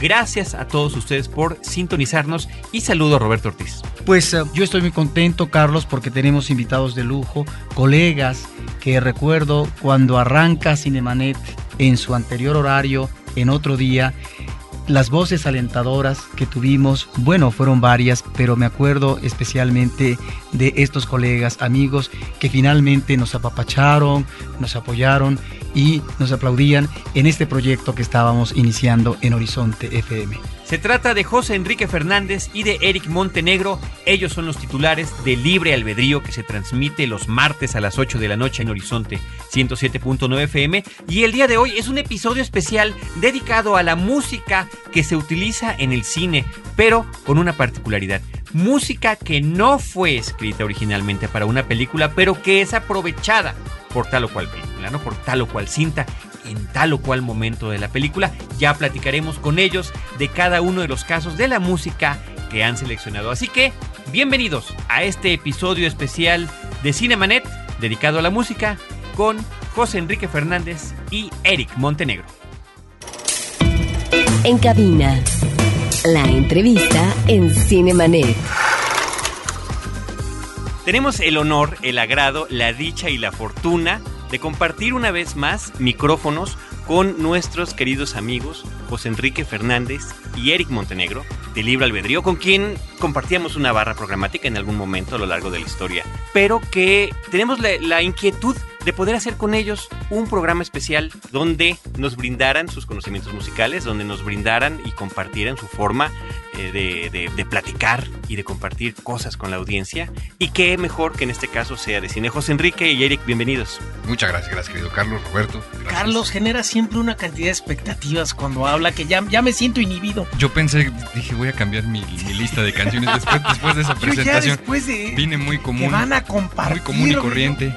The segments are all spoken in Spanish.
Gracias a todos ustedes por sintonizarnos y saludo a Roberto Ortiz. Pues uh, yo estoy muy contento, Carlos, porque tenemos invitados de lujo, colegas que recuerdo cuando arranca Cinemanet en su anterior horario, en otro día, las voces alentadoras que tuvimos, bueno, fueron varias, pero me acuerdo especialmente de estos colegas, amigos, que finalmente nos apapacharon, nos apoyaron y nos aplaudían en este proyecto que estábamos iniciando en Horizonte FM. Se trata de José Enrique Fernández y de Eric Montenegro. Ellos son los titulares de Libre Albedrío que se transmite los martes a las 8 de la noche en Horizonte 107.9 FM. Y el día de hoy es un episodio especial dedicado a la música que se utiliza en el cine, pero con una particularidad. Música que no fue escrita originalmente para una película, pero que es aprovechada por tal o cual película, ¿no? Por tal o cual cinta en tal o cual momento de la película. Ya platicaremos con ellos de cada uno de los casos de la música que han seleccionado. Así que, bienvenidos a este episodio especial de Cinemanet dedicado a la música con José Enrique Fernández y Eric Montenegro. En cabina, la entrevista en Cinemanet. Tenemos el honor, el agrado, la dicha y la fortuna de compartir una vez más micrófonos con nuestros queridos amigos José Enrique Fernández y Eric Montenegro de Libre Albedrío, con quien compartíamos una barra programática en algún momento a lo largo de la historia, pero que tenemos la, la inquietud de poder hacer con ellos un programa especial donde nos brindaran sus conocimientos musicales, donde nos brindaran y compartieran su forma eh, de, de, de, platicar y de compartir cosas con la audiencia. Y qué mejor que en este caso sea de cine. José Enrique y Eric, bienvenidos. Muchas gracias, gracias querido Carlos, Roberto. Gracias. Carlos genera siempre una cantidad de expectativas cuando habla que ya, ya me siento inhibido. Yo pensé, dije, voy a cambiar mi, mi lista de canciones después, después de esa presentación. Yo ya después de, vine muy común. Que van a compartir. Muy común y corriente.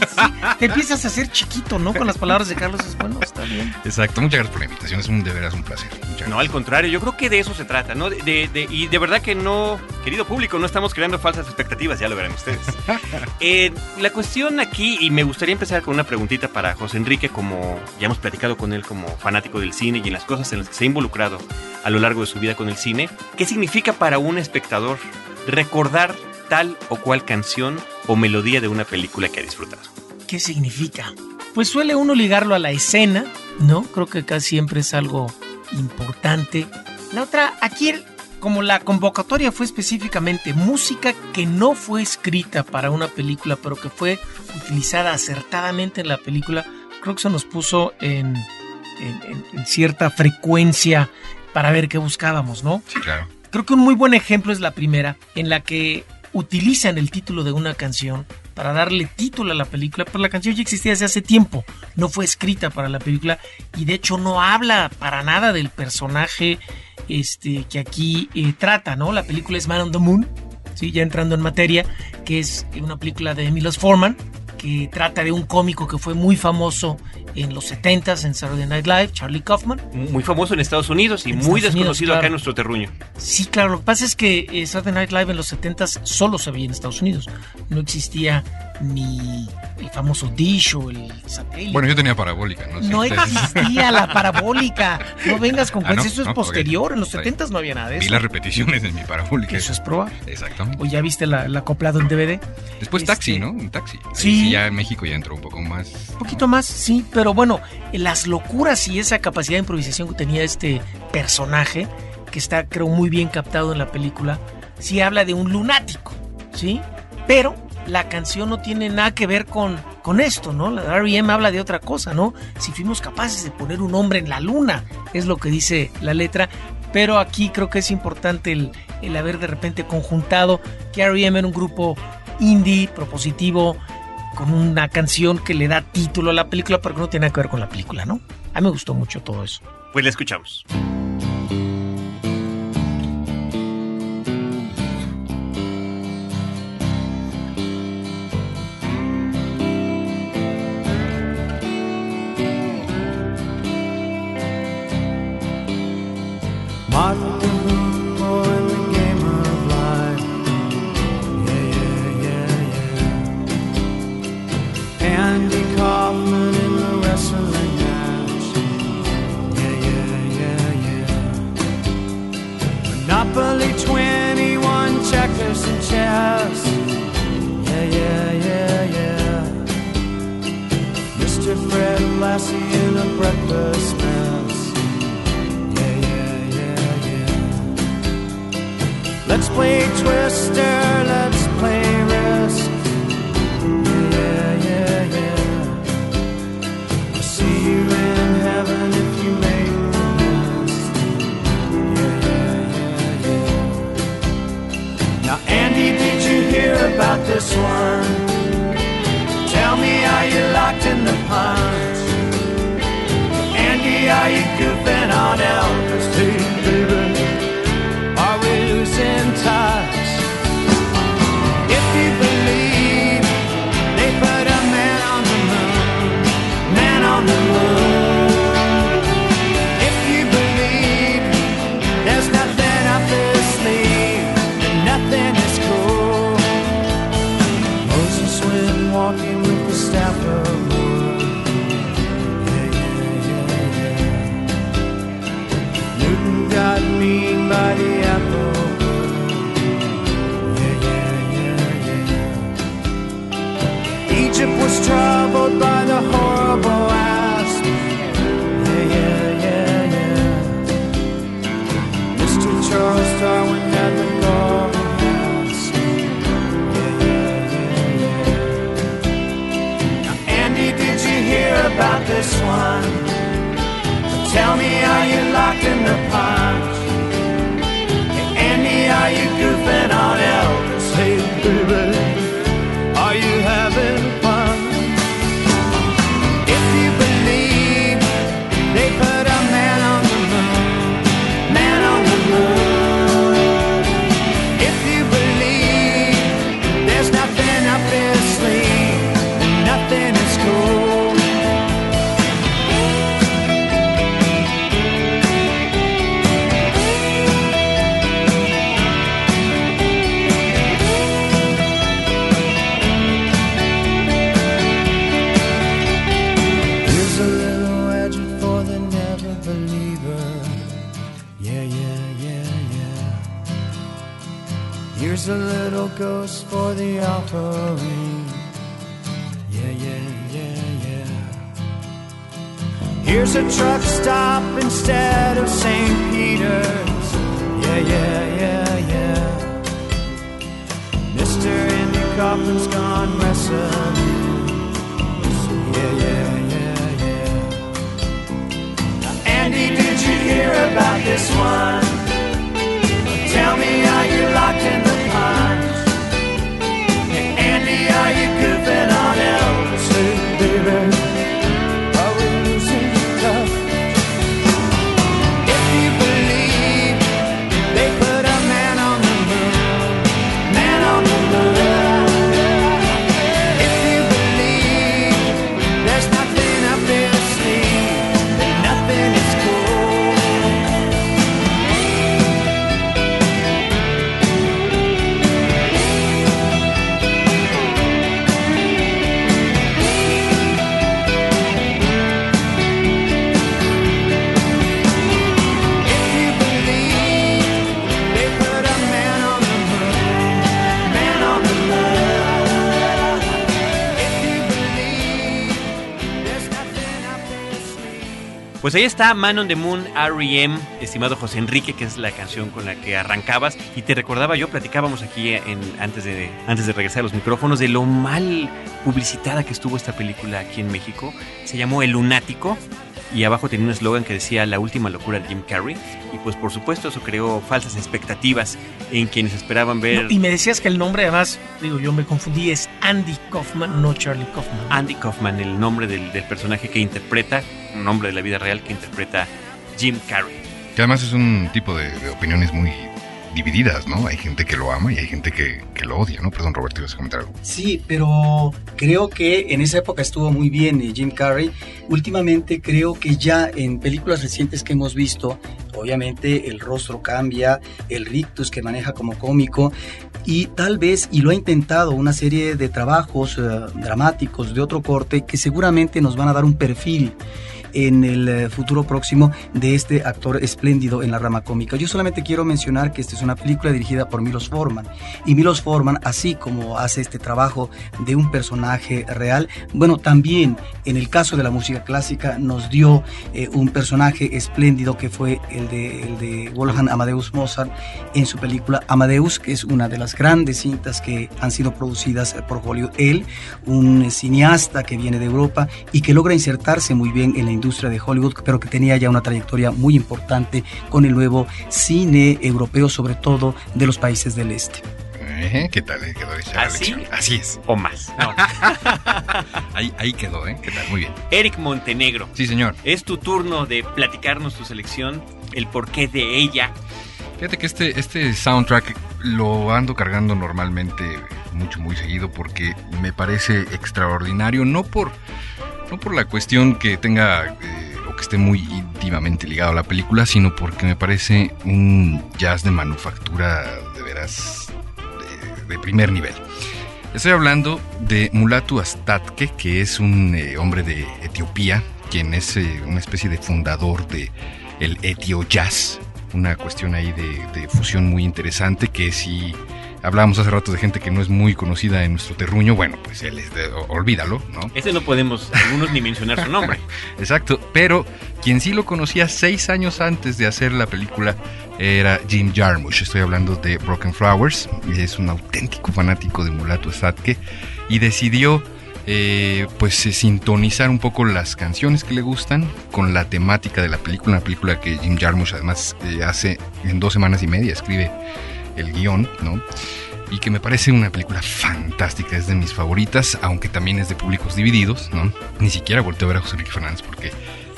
Sí, te empiezas a hacer chiquito, ¿no? Con las palabras de Carlos es bueno, está bien. Exacto, muchas gracias por la invitación, es un de veras un placer. No, al contrario, yo creo que de eso se trata, ¿no? De, de, de, y de verdad que no, querido público, no estamos creando falsas expectativas, ya lo verán ustedes. eh, la cuestión aquí, y me gustaría empezar con una preguntita para José Enrique, como ya hemos platicado con él como fanático del cine y en las cosas en las que se ha involucrado a lo largo de su vida con el cine, ¿qué significa para un espectador recordar tal o cual canción o melodía de una película que ha disfrutado? ¿Qué significa? Pues suele uno ligarlo a la escena, ¿no? Creo que casi siempre es algo importante. La otra, aquí como la convocatoria fue específicamente música que no fue escrita para una película, pero que fue utilizada acertadamente en la película, creo que eso nos puso en, en, en cierta frecuencia para ver qué buscábamos, ¿no? Sí, claro. Creo que un muy buen ejemplo es la primera, en la que utilizan el título de una canción para darle título a la película, pero la canción ya existía desde hace tiempo, no fue escrita para la película y de hecho no habla para nada del personaje este, que aquí eh, trata, ¿no? La película es Man on the Moon, ¿sí? ya entrando en materia, que es una película de Milos Forman, que trata de un cómico que fue muy famoso en los 70s en Saturday Night Live, Charlie Kaufman. Muy famoso en Estados Unidos y en muy Estados desconocido Unidos, claro. acá en nuestro terruño. Sí, claro. Lo que pasa es que eh, Saturday Night Live en los 70s solo se veía en Estados Unidos. No existía ni el famoso dish o el satélite. Bueno, yo tenía parabólica, ¿no? No existía la parabólica. No vengas con ah, no, eso es no, posterior. Okay. En los 70 no había nada de eso. Vi las repeticiones en mi parabólica. Eso es probable. Exactamente. O ya viste la, la acoplado en DVD. Después este... taxi, ¿no? Un taxi. Sí. sí. Ya en México ya entró un poco más. Un poquito más, sí. Pero bueno, las locuras y esa capacidad de improvisación que tenía este personaje, que está, creo, muy bien captado en la película, sí habla de un lunático, ¿sí? Pero la canción no tiene nada que ver con, con esto, ¿no? La R.E.M. habla de otra cosa, ¿no? Si fuimos capaces de poner un hombre en la luna, es lo que dice la letra. Pero aquí creo que es importante el, el haber de repente conjuntado que R.E.M. era un grupo indie, propositivo, con una canción que le da título a la película, pero que no tiene nada que ver con la película, ¿no? A mí me gustó mucho todo eso. Pues la escuchamos. Pues ahí está Man on the Moon, R.E.M., estimado José Enrique, que es la canción con la que arrancabas. Y te recordaba yo, platicábamos aquí en, antes, de, antes de regresar a los micrófonos, de lo mal publicitada que estuvo esta película aquí en México. Se llamó El Lunático. Y abajo tenía un eslogan que decía La última locura de Jim Carrey. Y pues por supuesto eso creó falsas expectativas en quienes esperaban ver No, y me decías que el nombre, además, digo, yo me confundí, es Andy Kaufman, no Charlie Kaufman. Andy Kaufman, el nombre del, del personaje que interpreta, un nombre de la vida real que interpreta Jim Carrey. Que además es un tipo de, de opiniones muy divididas, ¿no? Hay gente que lo ama y hay gente que, que lo odia, ¿no? Perdón, Roberto, ibas a comentar algo. Sí, pero creo que en esa época estuvo muy bien eh, Jim Carrey. Últimamente creo que ya en películas recientes que hemos visto, obviamente el rostro cambia, el rictus que maneja como cómico, y tal vez, y lo ha intentado, una serie de trabajos eh, dramáticos de otro corte que seguramente nos van a dar un perfil en el eh, futuro próximo de este actor espléndido en la rama cómica. Yo solamente quiero mencionar que esta es una película dirigida por Milos Forman y Milos Forman, así como hace este trabajo de un personaje real, bueno, también en el caso de la música clásica nos dio eh, un personaje espléndido que fue el de, el de Wolfgang Amadeus Mozart en su película Amadeus, que es una de las grandes cintas que han sido producidas por Hollywood. Él, un cineasta que viene de Europa y que logra insertarse muy bien en la industria de Hollywood, pero que tenía ya una trayectoria muy importante con el nuevo cine europeo, sobre todo de los países del este. Eh, ¿Qué tal? eh? Quedó esa ¿Así? lección. Así es. O más. No. Ahí, ahí quedó, ¿eh? ¿Qué tal? Muy bien. Eric Montenegro. Sí, señor. Es tu turno de platicarnos tu selección, el porqué de ella. Fíjate que este, este soundtrack lo ando cargando normalmente mucho, muy seguido porque me parece extraordinario, no por, no por la cuestión que tenga eh, o que esté muy íntimamente ligado a la película, sino porque me parece un jazz de manufactura de veras de, primer nivel. Estoy hablando de Mulatu Astatke, que es un eh, hombre de Etiopía, quien es eh, una especie de fundador de el Etio Jazz, una cuestión ahí de, de fusión muy interesante que si hablábamos hace rato de gente que no es muy conocida en nuestro terruño, bueno, pues él es de, olvídalo, ¿no? Este no podemos, algunos ni mencionar su nombre. Exacto, pero quien sí lo conocía seis años antes de hacer la película era Jim Jarmusch. Estoy hablando de Broken Flowers. y Es un auténtico fanático de Mulatu Statke y decidió eh, pues eh, sintonizar un poco las canciones que le gustan con la temática de la película. Una película que Jim Jarmusch además eh, hace en dos semanas y media, escribe el guion, ¿no? y que me parece una película fantástica, es de mis favoritas, aunque también es de públicos divididos, ¿no? Ni siquiera volteo a ver a José Enrique Fernández porque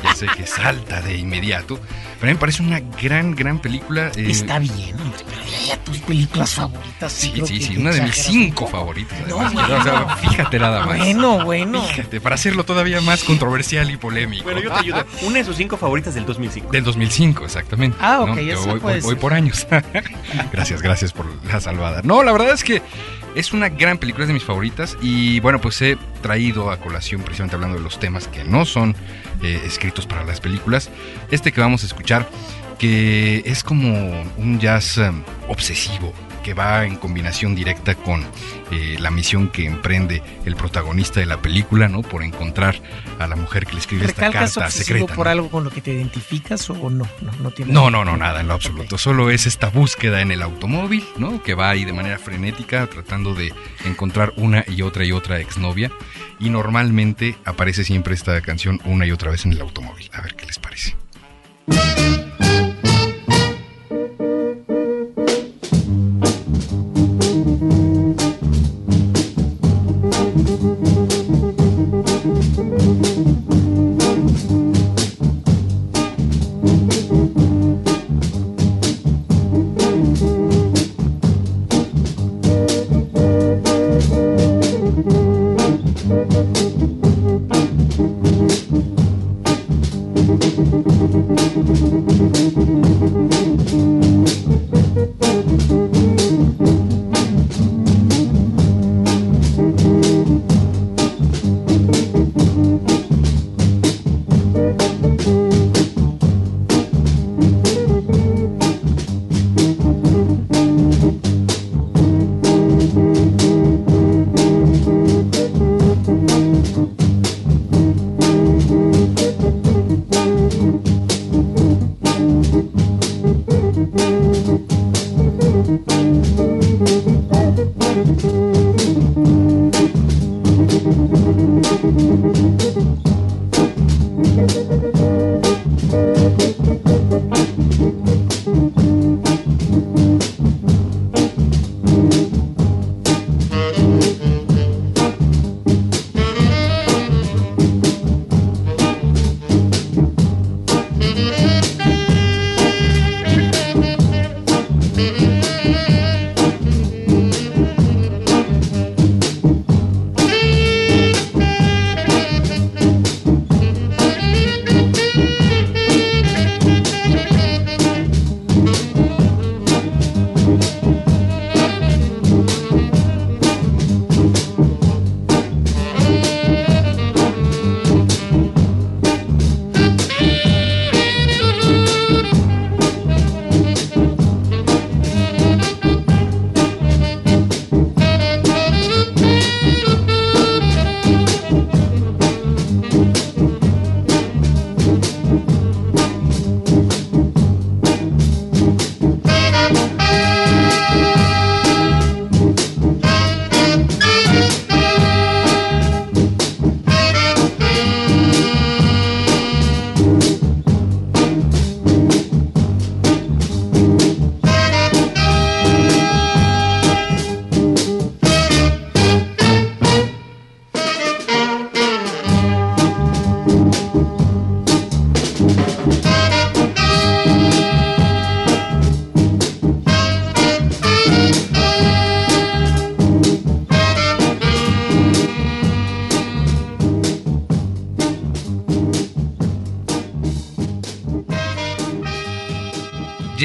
ya sé que salta de inmediato, pero a mí me parece una gran, gran película. eh, Está bien, hombre, pero ya, ya tus películas favoritas. Sí, sí, sí, una de mis cinco un favoritas. No, además, o sea, fíjate nada más. Bueno, bueno. Fíjate, para hacerlo todavía más controversial y polémico. Bueno, yo te ayudo. Una de sus cinco favoritas del 2005. Del 2005, exactamente. Ah, ok, ¿no? Yo voy, puede voy- voy por años. gracias, gracias por la salvada. No, la verdad es que es una gran película, es de mis favoritas. Y bueno, pues he traído a colación, precisamente hablando de los temas que no son eh, escritos para las películas. Este que vamos a escuchar, que es como un jazz eh, obsesivo que va en combinación directa con eh, la misión que emprende el protagonista de la película, ¿no? Por encontrar a la mujer que le escribe esta ¿Recalcas carta secreta. por ¿no? algo con lo que te identificas o no? No, no tiene No, no, no, nada en lo absoluto. Solo es esta búsqueda en el automóvil, ¿no? Que va ahí de manera frenética tratando de encontrar una y otra y otra exnovia. Y normalmente aparece siempre esta canción una y otra vez en el automóvil. A ver qué les parece.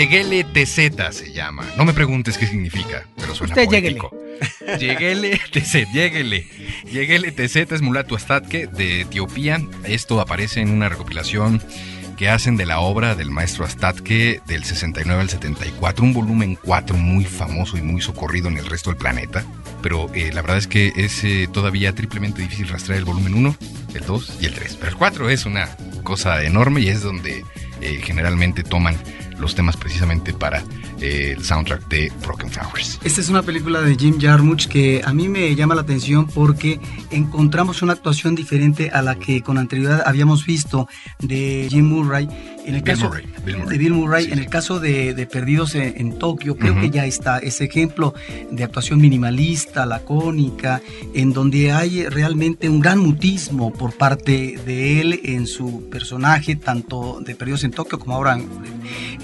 Lleguele TZ se llama. No me preguntes qué significa, pero suena Usted poético. Lleguele TZ, lleguele. Lleguele TZ es Mulatu Astatke de Etiopía. Esto aparece en una recopilación que hacen de la obra del maestro Astatke del 69 al 74, un volumen 4 muy famoso y muy socorrido en el resto del planeta. Pero eh, la verdad es que es eh, todavía triplemente difícil rastrear el volumen 1, el 2 y el 3. Pero el 4 es una cosa enorme y es donde eh, generalmente toman los temas precisamente para eh, el soundtrack de Broken Flowers. Esta es una película de Jim Jarmusch que a mí me llama la atención porque encontramos una actuación diferente a la que con anterioridad habíamos visto de Jim Murray. En el Bill caso Murray, Bill Murray. de Bill Murray, Sí, en el caso de, de Perdidos en, en Tokio, creo que ya está ese ejemplo de actuación minimalista, lacónica, en donde hay realmente un gran mutismo por parte de él en su personaje, tanto de Perdidos en Tokio como ahora en,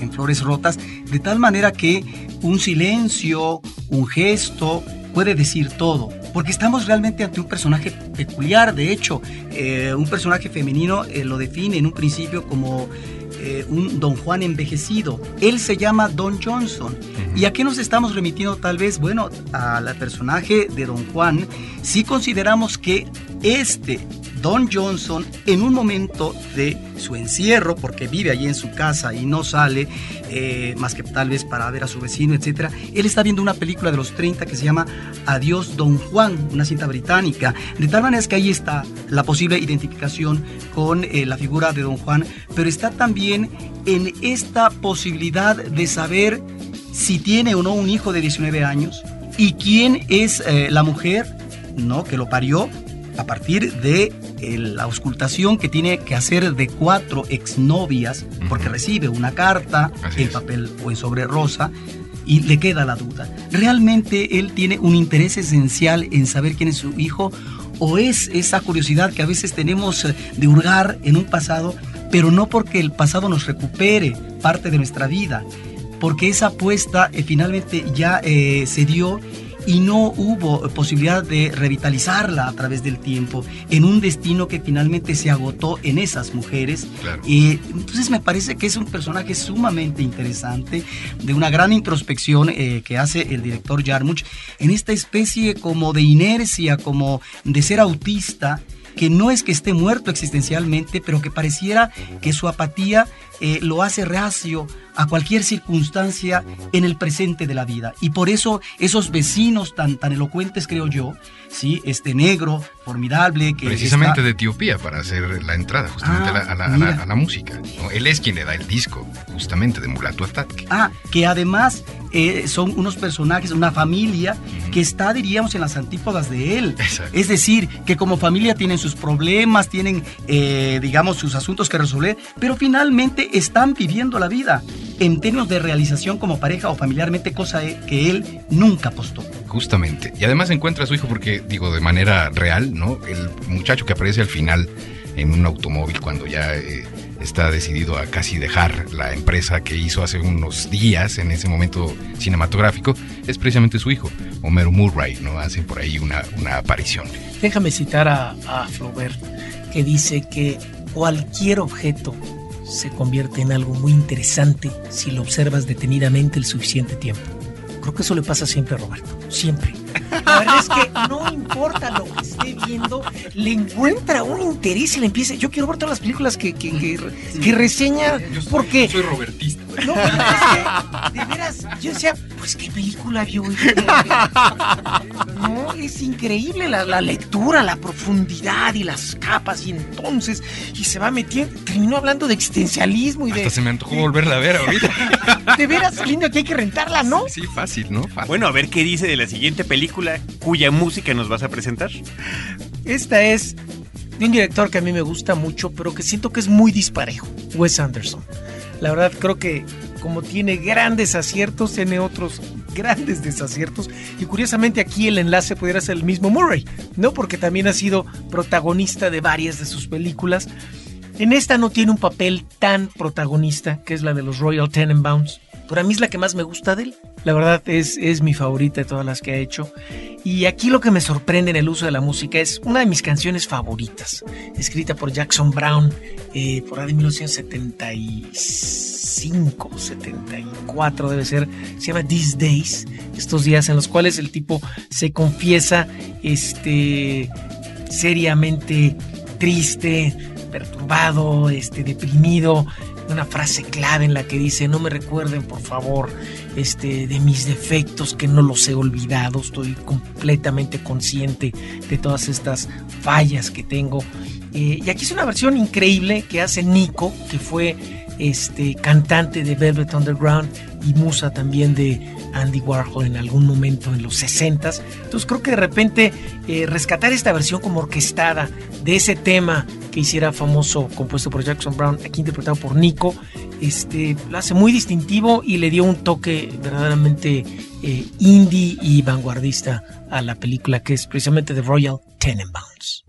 en Flores Rotas, de tal manera que un silencio, un gesto puede decir todo. Porque estamos realmente ante un personaje peculiar, de hecho, eh, un personaje femenino eh, lo define en un principio como eh, un Don Juan envejecido. Él se llama Don Johnson. ¿Y a qué nos estamos remitiendo tal vez? Bueno, al personaje de Don Juan, si consideramos que este Don Johnson, en un momento de su encierro, porque vive allí en su casa y no sale, eh, más que tal vez para ver a su vecino, etc., él está viendo una película de los 30 que se llama Adiós Don Juan, una cinta británica. De tal manera es que ahí está la posible identificación con eh, la figura de Don Juan, pero está también en esta posibilidad de saber si tiene o no un hijo de 19 años y quién es eh, la mujer no que lo parió a partir de eh, la auscultación que tiene que hacer de cuatro exnovias porque Ujú. recibe una carta Así es. papel o en sobre rosa y le queda la duda. ¿Realmente él tiene un interés esencial en saber quién es su hijo o es esa curiosidad que a veces tenemos eh, de hurgar en un pasado, pero no porque el pasado nos recupere parte de nuestra vida, porque esa apuesta eh, finalmente ya eh, se dio y no hubo posibilidad de revitalizarla a través del tiempo en un destino que finalmente se agotó en esas mujeres. Claro. Eh, entonces me parece que es un personaje sumamente interesante, de una gran introspección eh, que hace el director Jarmusch en esta especie como de inercia, como de ser autista que no es que esté muerto existencialmente, pero que pareciera que su apatía eh, lo hace reacio a cualquier circunstancia en el presente de la vida. Y por eso esos vecinos tan, tan elocuentes, creo yo, ¿sí? este negro formidable que... Precisamente está- de Etiopía para hacer la entrada justamente Ah, a, la, a la- a la- mira. a la música. ¿no? Él es quien le da el disco justamente de Mulatu Astatke. Ah, que además eh, son unos personajes, una familia que está, diríamos, en las antípodas de él. Exacto. Es decir, que como familia tienen sus problemas, tienen, eh, digamos, sus asuntos que resolver, pero finalmente están viviendo la vida en términos de realización como pareja o familiarmente, cosa que él nunca apostó. Justamente. Y además encuentra a su hijo porque, digo, de manera real, ¿no? El muchacho que aparece al final en un automóvil cuando ya eh, está decidido a casi dejar la empresa que hizo hace unos días en ese momento cinematográfico, es precisamente su hijo, Homero Murray, ¿no? Hace por ahí una, una aparición. Déjame citar a, a Flaubert, que dice que cualquier objeto se convierte en algo muy interesante si lo observas detenidamente el suficiente tiempo. Creo que eso le pasa siempre a Roberto, siempre. La verdad es que no importa lo que esté viendo, le encuentra un interés y le empieza. Yo quiero ver todas las películas que, que, que, que reseña, porque soy robertista. no, pero es que, de veras, yo decía, pues qué película vio. No, es increíble la, la lectura, la profundidad y las capas, y entonces, y se va metiendo, terminó hablando de existencialismo y de. Hasta se me antojó volverla a ver ahorita. De veras, lindo que hay que rentarla, ¿no? Sí, fácil, ¿no? Fácil. Bueno, a ver qué dice de la siguiente película cuya música nos vas a presentar. Esta es de un director que a mí me gusta mucho, pero que siento que es muy disparejo, Wes Anderson. La verdad creo que como tiene grandes aciertos, tiene otros grandes desaciertos. Y curiosamente aquí el enlace pudiera ser el mismo Murray, ¿no? Porque también ha sido protagonista de varias de sus películas. En esta no tiene un papel tan protagonista, que es la de los Royal Tenenbaums. Pero a mí es la que más me gusta de él. La verdad es, es mi favorita de todas las que ha hecho. Y aquí lo que me sorprende en el uso de la música es una de mis canciones favoritas, escrita por Jackson Brown eh, por ahí de 1975, 74 debe ser, se llama These Days, estos días en los cuales el tipo se confiesa este, seriamente triste, perturbado, este, deprimido, una frase clave en la que dice, no me recuerden por favor este, de mis defectos que no los he olvidado, estoy completamente consciente de todas estas fallas que tengo. Eh, y aquí es una versión increíble que hace Nico, que fue este, cantante de Velvet Underground y musa también de Andy Warhol en algún momento en los 60s. Entonces creo que de repente eh, rescatar esta versión como orquestada de ese tema que hiciera famoso, compuesto por Jackson Brown, aquí interpretado por Nico, este, lo hace muy distintivo y le dio un toque verdaderamente eh, indie y vanguardista a la película que es precisamente The Royal Tenenbaums.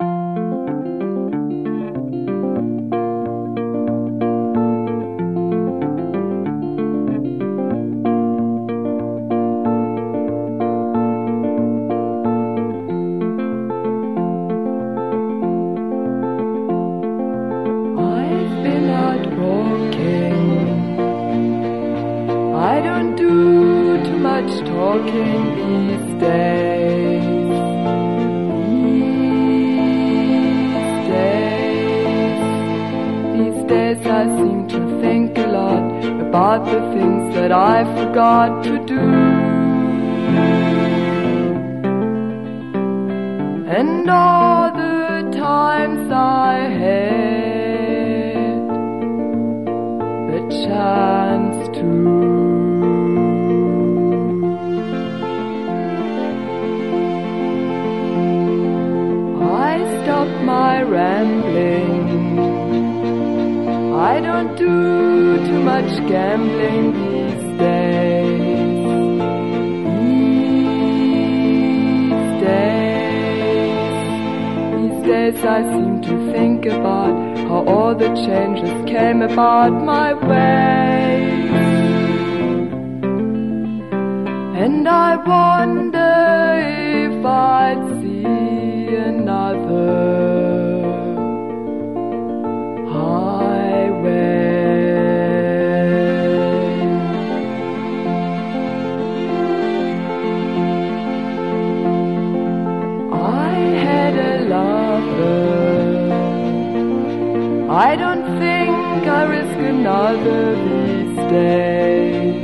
Think I risk another these days.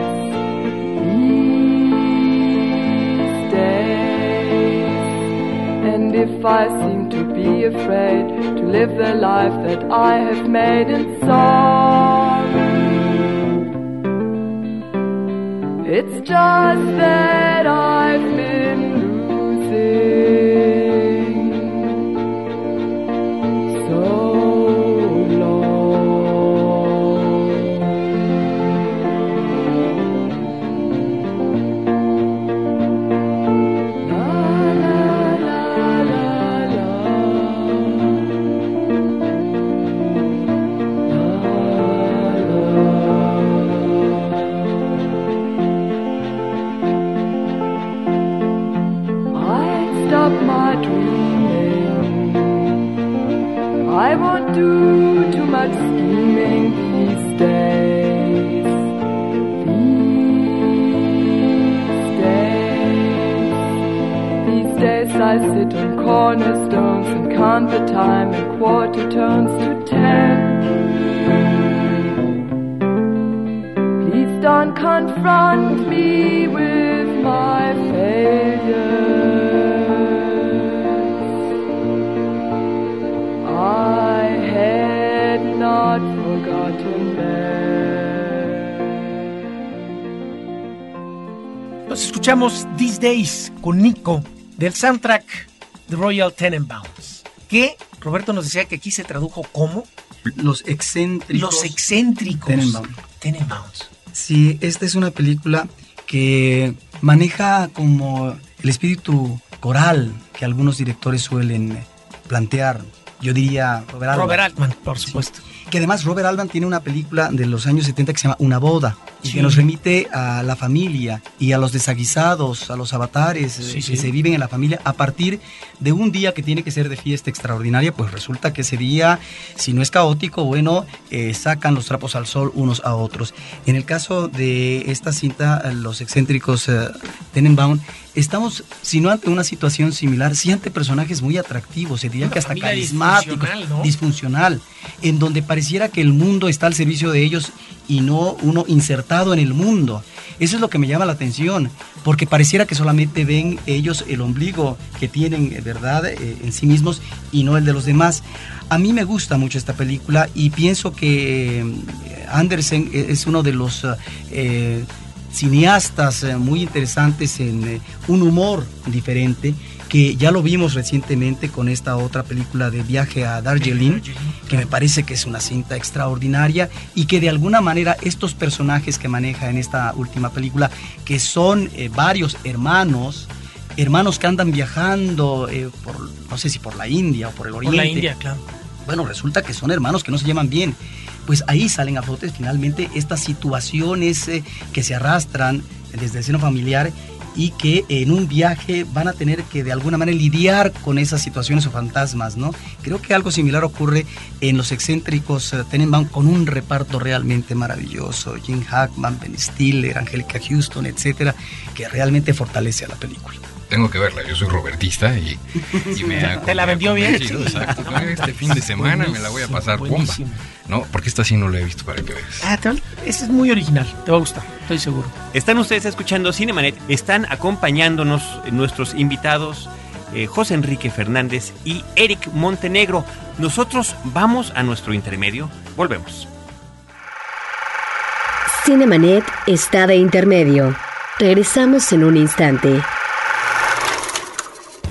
These days. And if I seem to be afraid to live the life that I have made in song, it's just that I've cornerstones and count the time in quarter tones to ten. Please don't confront me with my failures. I had not forgotten them. Nos escuchamos These Days con Nico del soundtrack Royal Tenenbaums. Que Roberto nos decía que aquí se tradujo como Los excéntricos. Los excéntricos Tenenbaum. Tenenbaums. Sí, esta es una película que maneja como el espíritu coral que algunos directores suelen plantear yo diría Robert Altman. Robert Altman, por supuesto. Que además Robert Altman tiene una película de los años 70 que se llama Una boda y que nos remite a la familia y a los desaguisados, a los avatares eh, Sí, que se viven en la familia a partir de un día que tiene que ser de fiesta extraordinaria, pues resulta que ese día, si no es caótico, bueno, eh, sacan los trapos al sol unos a otros. En el caso de esta cinta, eh, Los excéntricos eh, Tenenbaum, estamos, si no ante una situación similar, sí ante personajes muy atractivos, se diría Una que hasta carismáticos, disfuncional, ¿no? disfuncional, en donde pareciera que el mundo está al servicio de ellos y no uno insertado en el mundo. Eso es lo que me llama la atención, porque pareciera que solamente ven ellos el ombligo que tienen, eh, ¿verdad?, eh, en sí mismos y no el de los demás. A mí me gusta mucho esta película y pienso que eh, Andersen es uno de los eh, cineastas eh, muy interesantes en eh, un humor diferente que ya lo vimos recientemente con esta otra película de viaje a Darjeeling, que me parece que es una cinta extraordinaria y que de alguna manera estos personajes que maneja en esta última película, que son eh, varios hermanos, hermanos que andan viajando eh, por, no sé si por la India o por el Por Oriente, la India, claro. bueno, resulta que son hermanos que no se llevan bien. Pues ahí salen a flote finalmente estas situaciones eh, que se arrastran desde el seno familiar y que en un viaje van a tener que de alguna manera lidiar con esas situaciones o fantasmas, ¿no? Creo que algo similar ocurre en Los Excéntricos eh, Tenenbaum con un reparto realmente maravilloso, Jim Hackman, Ben Stiller, Angélica Houston, etcétera, que realmente fortalece a la película. Tengo que verla, yo soy robertista y, y me ha ¿Te la vendió bien? Sí. exacto. Este fin de semana me la voy a pasar bomba. Buenísimo. No, porque esta sí no la he visto para que veas. Ah, te ese es muy original, te va a gustar, estoy seguro. Están ustedes escuchando Cinemanet, están acompañándonos nuestros invitados eh, José Enrique Fernández y Eric Montenegro. Nosotros vamos a nuestro intermedio, volvemos. Cinemanet está de intermedio. Regresamos en un instante.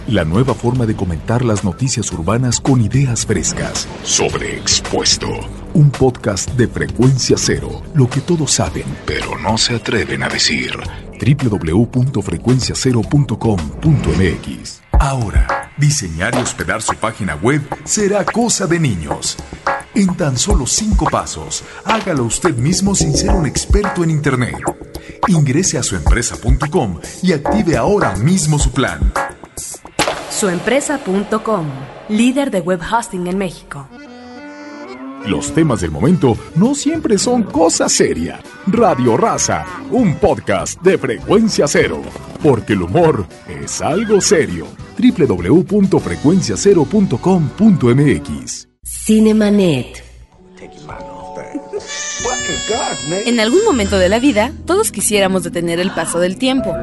La nueva forma de comentar las noticias urbanas con ideas frescas. Sobreexpuesto. Un podcast de frecuencia cero. Lo que todos saben, pero no se atreven a decir. www.frecuenciacero.com.mx Ahora, diseñar y hospedar su página web será cosa de niños. En tan solo cinco pasos, hágalo usted mismo sin ser un experto en Internet. Ingrese a suempresa.com y active ahora mismo su plan. Suempresa.com, líder de web hosting en México. Los temas del momento no siempre son cosa seria. Radio Raza, un podcast de frecuencia cero. Porque el humor es algo serio. www.frecuenciacero.com.mx Cinemanet. En algún momento de la vida, todos quisiéramos detener el paso del tiempo.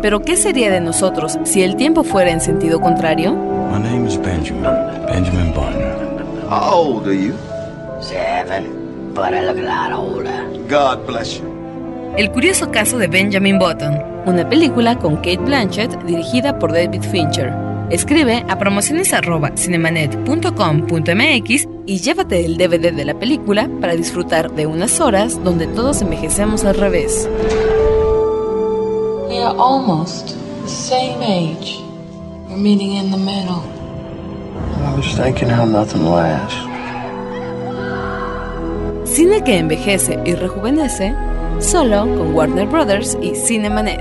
Pero ¿qué sería de nosotros si el tiempo fuera en sentido contrario? My name is Benjamin. Benjamin Button. How old are you? Seven, but I look a lot older. God bless you. El curioso caso de Benjamin Button, una película con Kate Blanchett dirigida por David Fincher. Escribe a promociones@cinemanet.com.mx y llévate el DVD de la película para disfrutar de unas horas donde todos envejecemos al revés. We are almost the same age. We're meeting in the middle. I was thinking how nothing lasts. Cine que envejece y rejuvenece, solo con Warner Brothers y Cinemanet.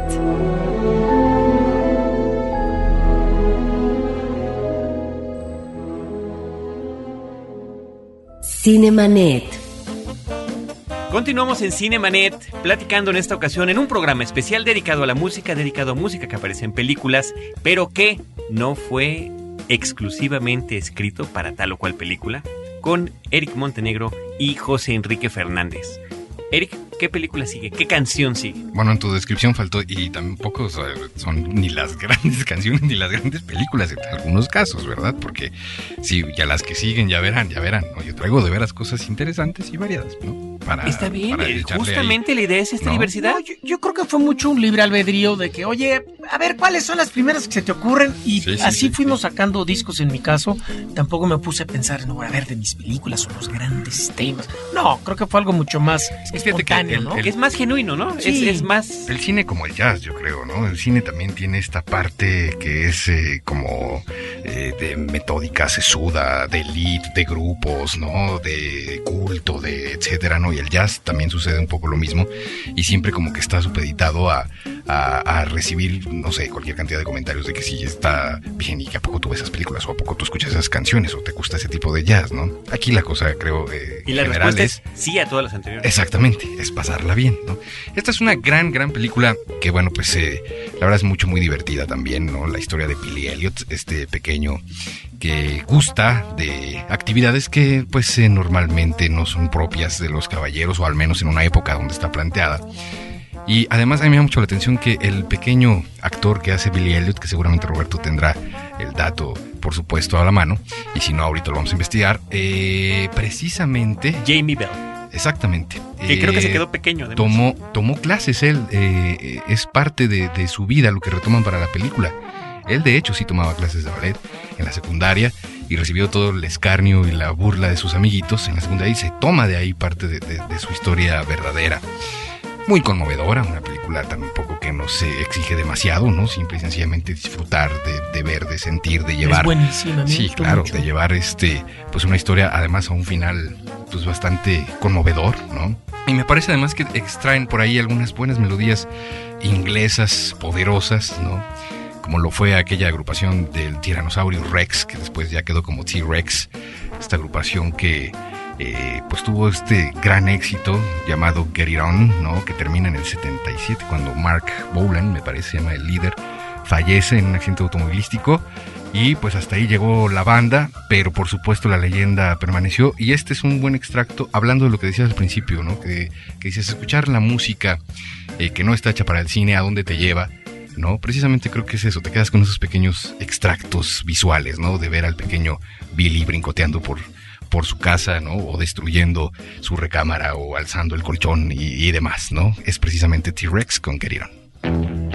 Cinemanet. Continuamos en Cinemanet, platicando en esta ocasión en un programa especial dedicado a la música, dedicado a música que aparece en películas, pero que no fue exclusivamente escrito para tal o cual película, con Eric Montenegro y José Enrique Fernández. Eric, ¿qué película sigue? ¿Qué canción sigue? Bueno, en tu descripción faltó, y tampoco o sea, son ni las grandes canciones ni las grandes películas en algunos casos, ¿verdad? Porque sí, ya las que siguen ya verán, ya verán. ¿no? Yo traigo de veras cosas interesantes y variadas, ¿no? Para, Está bien, para justamente la idea es esta ¿No? diversidad. No, yo, yo creo que fue mucho un libre albedrío de que, oye, a ver, ¿cuáles son las primeras que se te ocurren? Y Sí, sí, así sí, fuimos sacando discos en mi caso. Tampoco me puse a pensar, no, a ver, de mis películas o los grandes temas. No, creo que fue algo mucho más que fíjate que espontáneo, el- ¿no? el- Que es más genuino, ¿no? Sí. Es, es más... El cine como el jazz, yo creo, ¿no? El cine también tiene esta parte que es eh, como eh, de metódica sesuda, de elite, de grupos, ¿no? De culto, de etcétera, ¿no? Y el jazz también sucede un poco lo mismo y siempre como que está supeditado a, a, a recibir, no sé, cualquier cantidad de comentarios de que sí está bien y que a poco tú ves esas películas o a poco tú escuchas esas canciones o te gusta ese tipo de jazz, ¿no? Aquí la cosa creo eh, Y la general respuesta es es sí a todas las anteriores. Exactamente, es pasarla bien, ¿no? Esta es una gran, gran película que, bueno, pues eh, la verdad es mucho, muy divertida también, ¿no? La historia de Billy Elliot, este pequeño que gusta de actividades que, pues, eh, normalmente no son propias de los caballeros, o al menos en una época donde está planteada. Y además a mí me llama mucho la atención que el pequeño actor que hace Billy Elliot, que seguramente Roberto tendrá el dato, por supuesto, a la mano, y si no, ahorita lo vamos a investigar, eh, precisamente... Jamie Bell. Exactamente. Que creo que se Eh, quedó pequeño, además. Tomó, tomó clases él, eh, eh, es parte de, de su vida lo que retoman para la película. Él de hecho sí tomaba clases de ballet en la secundaria y recibió todo el escarnio y la burla de sus amiguitos en la secundaria y se toma de ahí parte de, de- de su historia verdadera. Muy conmovedora, una película tampoco que no se exige demasiado, ¿no? Simple y sencillamente disfrutar de, de ver, de sentir, de llevar. buenísima, me Sí, claro, mucho. de llevar este, pues una historia además a un final pues bastante conmovedor, ¿no? Y me parece además que extraen por ahí algunas buenas melodías inglesas poderosas, ¿no? Como lo fue aquella agrupación del Tyrannosaurus Rex, que después ya quedó como T-Rex, esta agrupación que eh, pues tuvo este gran éxito llamado Get It On, ¿no? Que termina en el 77 cuando Mark Bolan, me parece, se llama el líder, fallece en un accidente automovilístico y pues hasta ahí llegó la banda, pero por supuesto la leyenda permaneció y este es un buen extracto hablando de lo que decías al principio, ¿no? Que, que dices escuchar la música eh, que no está hecha para el cine, a dónde te lleva, ¿no? Precisamente creo que es eso, te quedas con esos pequeños extractos visuales, ¿no? De ver al pequeño Billy brincoteando por, por su casa, ¿no? O destruyendo su recámara o alzando el colchón y, y demás, ¿no? Es precisamente T-Rex con Get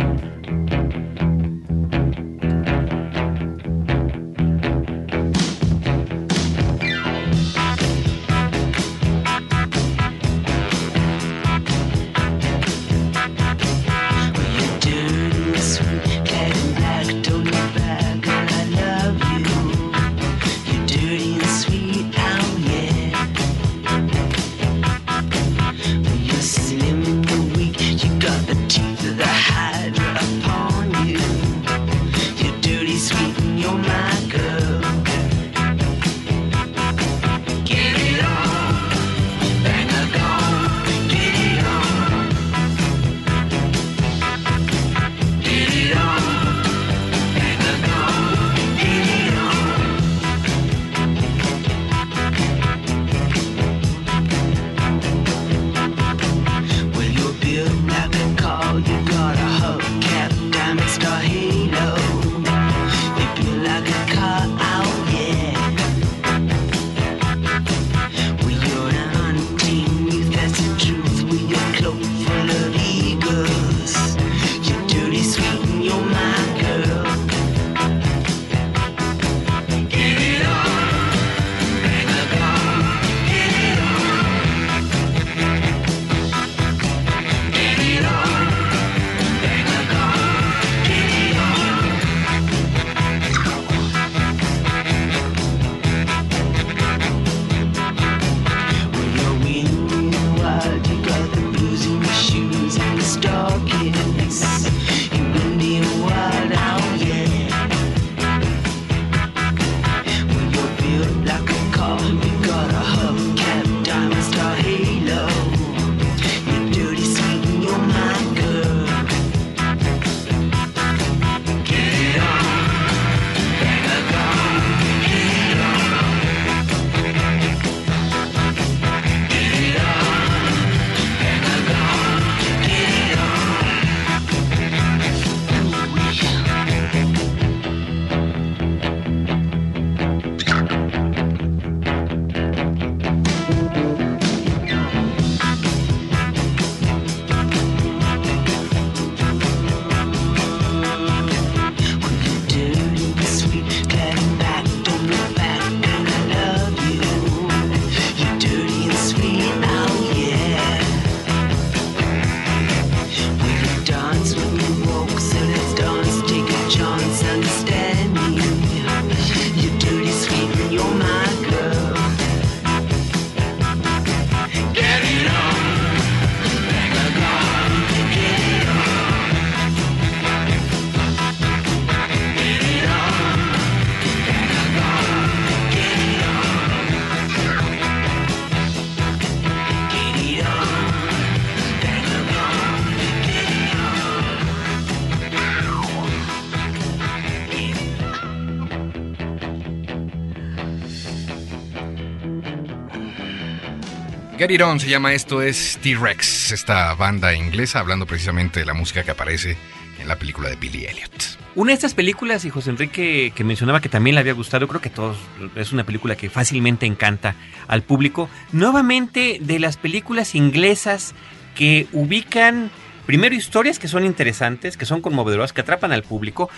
Get It se llama esto, es T-Rex, esta banda inglesa, hablando precisamente de la música que aparece en la película de Billy Elliot. Una de estas películas, y José Enrique que mencionaba que también le había gustado, creo que todos, es una película que fácilmente encanta al público. Nuevamente de las películas inglesas que ubican primero historias que son interesantes, que son conmovedoras, que atrapan al público,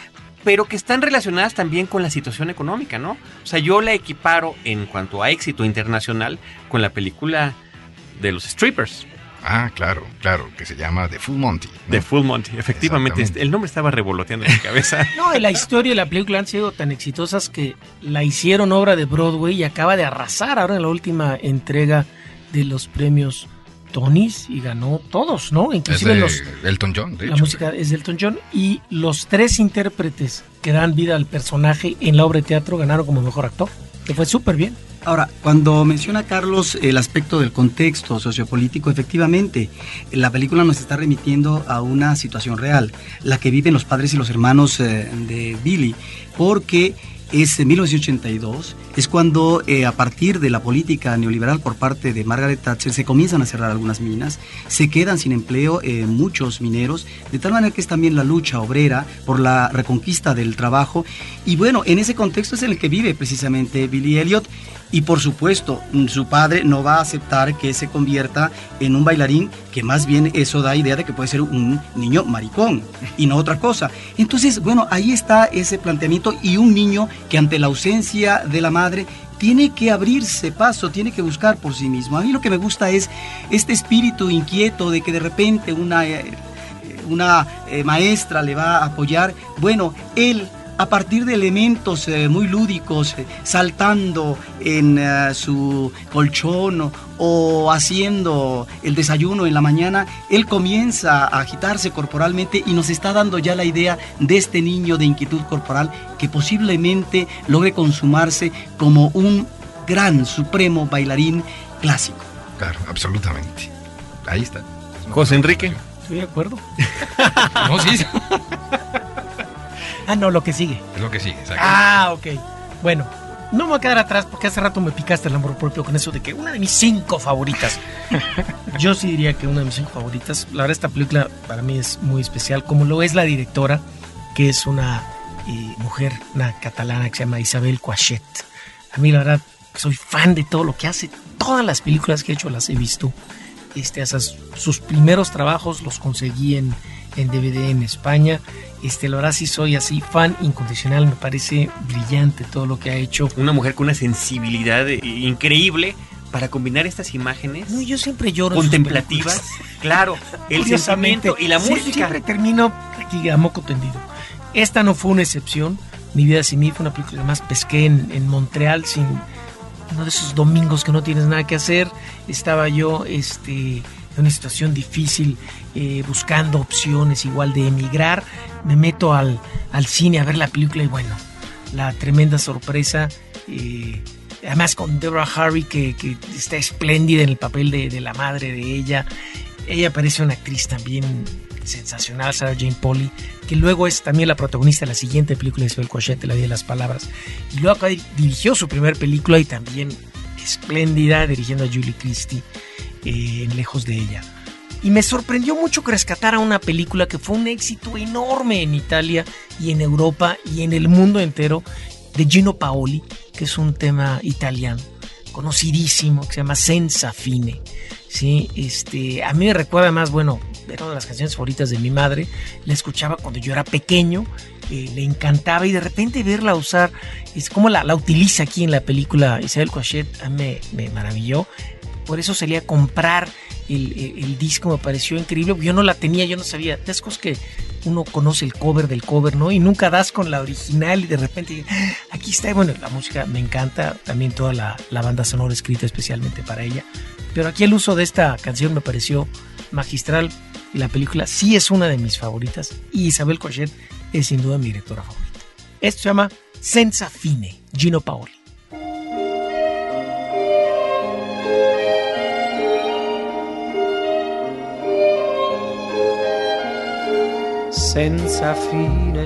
pero que están relacionadas también con la situación económica, ¿no? O sea, yo la equiparo en cuanto a éxito internacional con la película de los strippers. Ah, claro, claro, que se llama The Full Monty. ¿no? De Full Monty, efectivamente. El nombre estaba revoloteando en mi cabeza. No, y la historia y la película han sido tan exitosas que la hicieron obra de Broadway y acaba de arrasar ahora en la última entrega de los premios Tonys y ganó todos, ¿no? Es Inclusive de los, Elton John, de la hecho. música es de Elton John y los tres intérpretes que dan vida al personaje en la obra de teatro ganaron como mejor actor. Que fue súper bien. Ahora, cuando menciona Carlos el aspecto del contexto sociopolítico, efectivamente, la película nos está remitiendo a una situación real, la que viven los padres y los hermanos eh, de Billy, porque es en 1982, es cuando eh, a partir de la política neoliberal por parte de Margaret Thatcher se comienzan a cerrar algunas minas, se quedan sin empleo eh, muchos mineros, de tal manera que es también la lucha obrera por la reconquista del trabajo, y bueno, en ese contexto es en el que vive precisamente Billy Elliot, y por supuesto, mm, su padre no va a aceptar que se convierta en un bailarín, que más bien eso da idea de que puede ser un niño maricón y no otra cosa. Entonces, bueno, ahí está ese planteamiento y un niño que ante la ausencia de la madre tiene que abrirse paso, tiene que buscar por sí mismo. A mí lo que me gusta es este espíritu inquieto de que de repente una, eh, una eh, maestra le va a apoyar. Bueno, él a partir de elementos eh, muy lúdicos, eh, saltando en eh, su colchón o, o haciendo el desayuno en la mañana, él comienza a agitarse corporalmente y nos está dando ya la idea de este niño de inquietud corporal que posiblemente logre consumarse como un gran, supremo bailarín clásico. Claro, absolutamente. Ahí está. José Enrique. Estoy de acuerdo. No, sí, sí, Ah, no, lo que sigue. es lo que sigue. exacto. Ah, ok. Bueno, no me voy a quedar atrás porque hace rato me picaste el amor propio con eso de que una de mis cinco favoritas. Yo sí diría que una de mis cinco favoritas. La verdad, esta película para mí es muy especial, como lo es la directora, que es una eh, mujer, una catalana que se llama Isabel Coixet. A mí, la verdad, soy fan de todo lo que hace. Todas las películas que ha hecho las he visto. Este, sus primeros trabajos los conseguí en, en DVD en España. Este, la verdad sí soy así fan incondicional, me parece brillante todo lo que ha hecho. Una mujer con una sensibilidad eh, increíble para combinar estas imágenes No, yo siempre lloro. contemplativas. Claro, el sentimiento y la sí, música. Siempre termino aquí a moco tendido. Esta no fue una excepción. Mi vida sin mí fue una película que más pesqué en, en Montreal sin uno de esos domingos que no tienes nada que hacer. Estaba yo este, en una situación difícil eh, buscando opciones igual de emigrar. Me meto al, al cine a ver la película y bueno, la tremenda sorpresa. eh, además con Deborah Harry que, que está espléndida en el papel de, de la madre de ella. Ella parece una actriz también sensacional, Sarah Jane Polly, que luego es también la protagonista de la siguiente película de Isabel Cochete, La Día de las Palabras. Y luego dirigió su primer película y también espléndida, dirigiendo a Julie Christie eh, en Lejos de ella. Y me sorprendió mucho que rescatara una película que fue un éxito enorme en Italia y en Europa y en el mundo entero, de Gino Paoli, que es un tema italiano, conocidísimo, que se llama Senza Fine. Sí, este, a mí me recuerda más, bueno, era una de las canciones favoritas de mi madre, la escuchaba cuando yo era pequeño, eh, le encantaba y de repente verla usar, es como la, la utiliza aquí en la película Isabel Coixet, a mí me, me maravilló. Por eso salí a comprar el, disco, me pareció increíble. Yo no la tenía, yo no sabía. Es cosas que uno conoce el cover del cover, ¿no? Y nunca das con la original y de repente, ¡ah! aquí está. Bueno, la música me encanta, también toda la, la banda sonora escrita especialmente para ella. Pero aquí el uso de esta canción me pareció magistral y la película sí es una de mis favoritas y Isabel Coixet es sin duda mi directora favorita. Esto se llama Senza Fine, Gino Paoli. Senza fine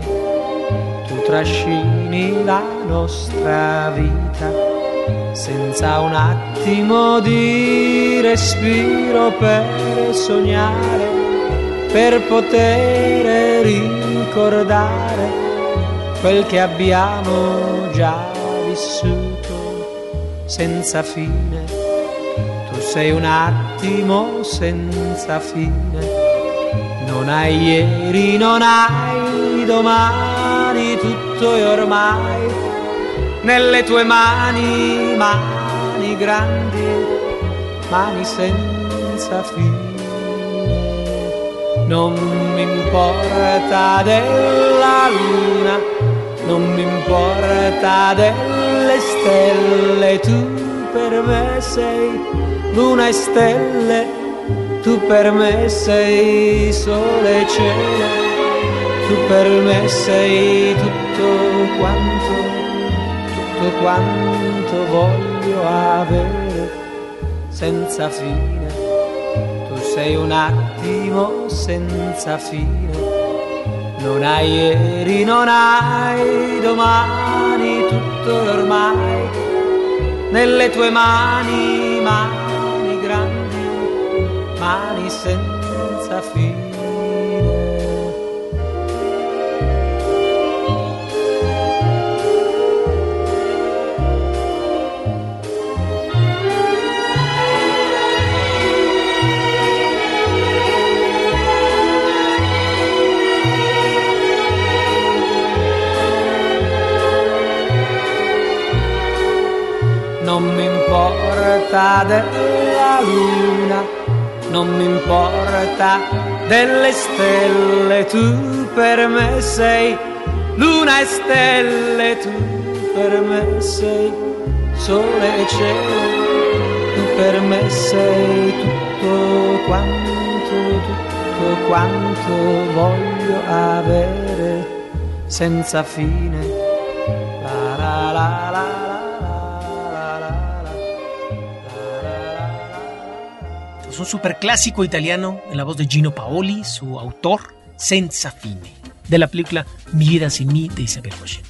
tu trascini la nostra vita senza un attimo di respiro per sognare, per poter ricordare quel che abbiamo già vissuto senza fine. Tu sei un attimo senza fine. Non hai ieri, non hai domani, tutto è ormai nelle tue mani, mani grandi, mani senza fine. Non mi importa della luna, non mi importa delle stelle, tu per me sei luna e stelle, tu per me sei sole e cielo, tu per me sei tutto quanto, tutto quanto voglio avere senza fine. Tu sei un attimo senza fine. Non hai ieri, non hai domani, tutto ormai nelle tue mani, grandi, senza fine. Non mi importa della luna, non mi importa delle stelle, tu per me sei luna e stelle, tu per me sei sole e cielo, tu per me sei tutto quanto, tutto quanto voglio avere senza fine. Un superclásico italiano en la voz de Gino Paoli, su autor, Senza Fine, de la película Mi vida sin mí de Isabel Rocher.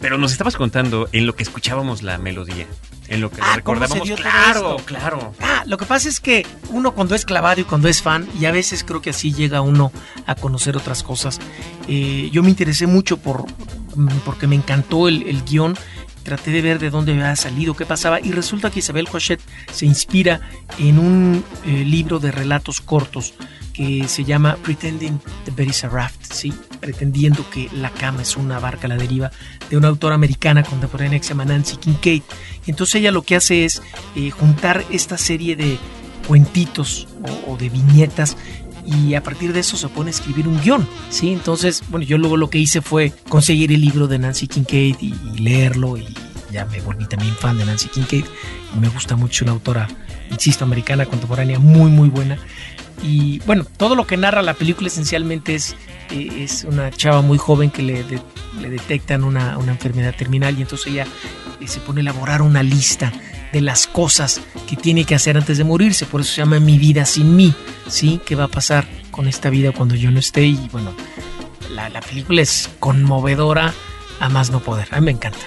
Pero nos estabas contando en lo que escuchábamos la melodía, en lo que Ah, ¿cómo recordábamos. claro, claro. Ah, lo que pasa es que uno cuando es clavado y cuando es fan, y a veces creo que así llega uno a conocer otras cosas. eh, yo me interesé mucho por mm, porque me encantó el, el guion. Traté de ver de dónde había salido, qué pasaba, y resulta que Isabel Cochet se inspira en un eh, libro de relatos cortos que se llama Pretending the Bed is a Raft, ¿sí? pretendiendo que la cama es una barca a la deriva, de una autora americana contemporánea que se llama Nancy Kincaid. Entonces ella lo que hace es eh, juntar esta serie de cuentitos o de viñetas y a partir de eso se pone a escribir un guion, ¿sí? Entonces, bueno, yo luego lo que hice fue conseguir el libro de Nancy Kincaid y, y leerlo y ya me volví también fan de Nancy Kincaid me gusta mucho la autora, insisto, americana contemporánea, muy, muy buena. Y bueno, todo lo que narra la película esencialmente es, eh, es una chava muy joven que le, le detectan una, una enfermedad terminal y entonces ella eh, se pone a elaborar una lista de las cosas que tiene que hacer antes de morirse. Por eso se llama Mi vida sin mí, ¿sí? ¿Qué va a pasar con esta vida cuando yo no esté? Y bueno, la, la película es conmovedora a más no poder. Me encanta.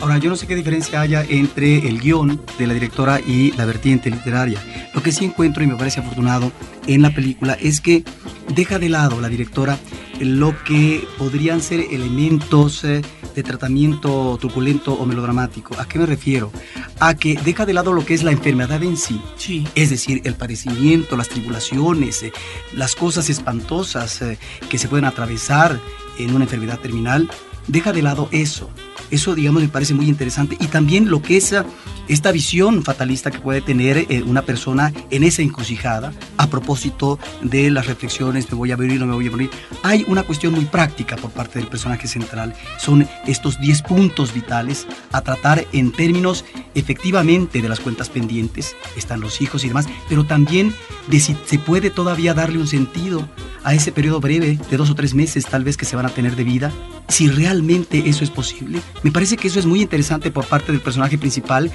Ahora, yo no sé qué diferencia haya entre el guion de la directora y la vertiente literaria. Lo que sí encuentro y me parece afortunado en la película es que deja de lado la directora lo que podrían ser elementos eh, de tratamiento truculento o melodramático. ¿A qué me refiero? A que deja de lado lo que es la enfermedad en sí. Sí. Es decir, el padecimiento, las tribulaciones, eh, las cosas espantosas eh, que se pueden atravesar en una enfermedad terminal. Deja de lado eso. Eso, digamos, me parece muy interesante. Y también lo que es eh, esta visión fatalista que puede tener eh, una persona en esa encrucijada a propósito de las reflexiones, me voy a morir, no me voy a morir. Hay una cuestión muy práctica por parte del personaje central. Son estos 10 puntos vitales a tratar en términos efectivamente de las cuentas pendientes, están los hijos y demás, pero también de si se puede todavía darle un sentido a ese periodo breve de dos o tres meses tal vez que se van a tener de vida si realmente eso es posible. Me parece que eso es muy interesante por parte del personaje principal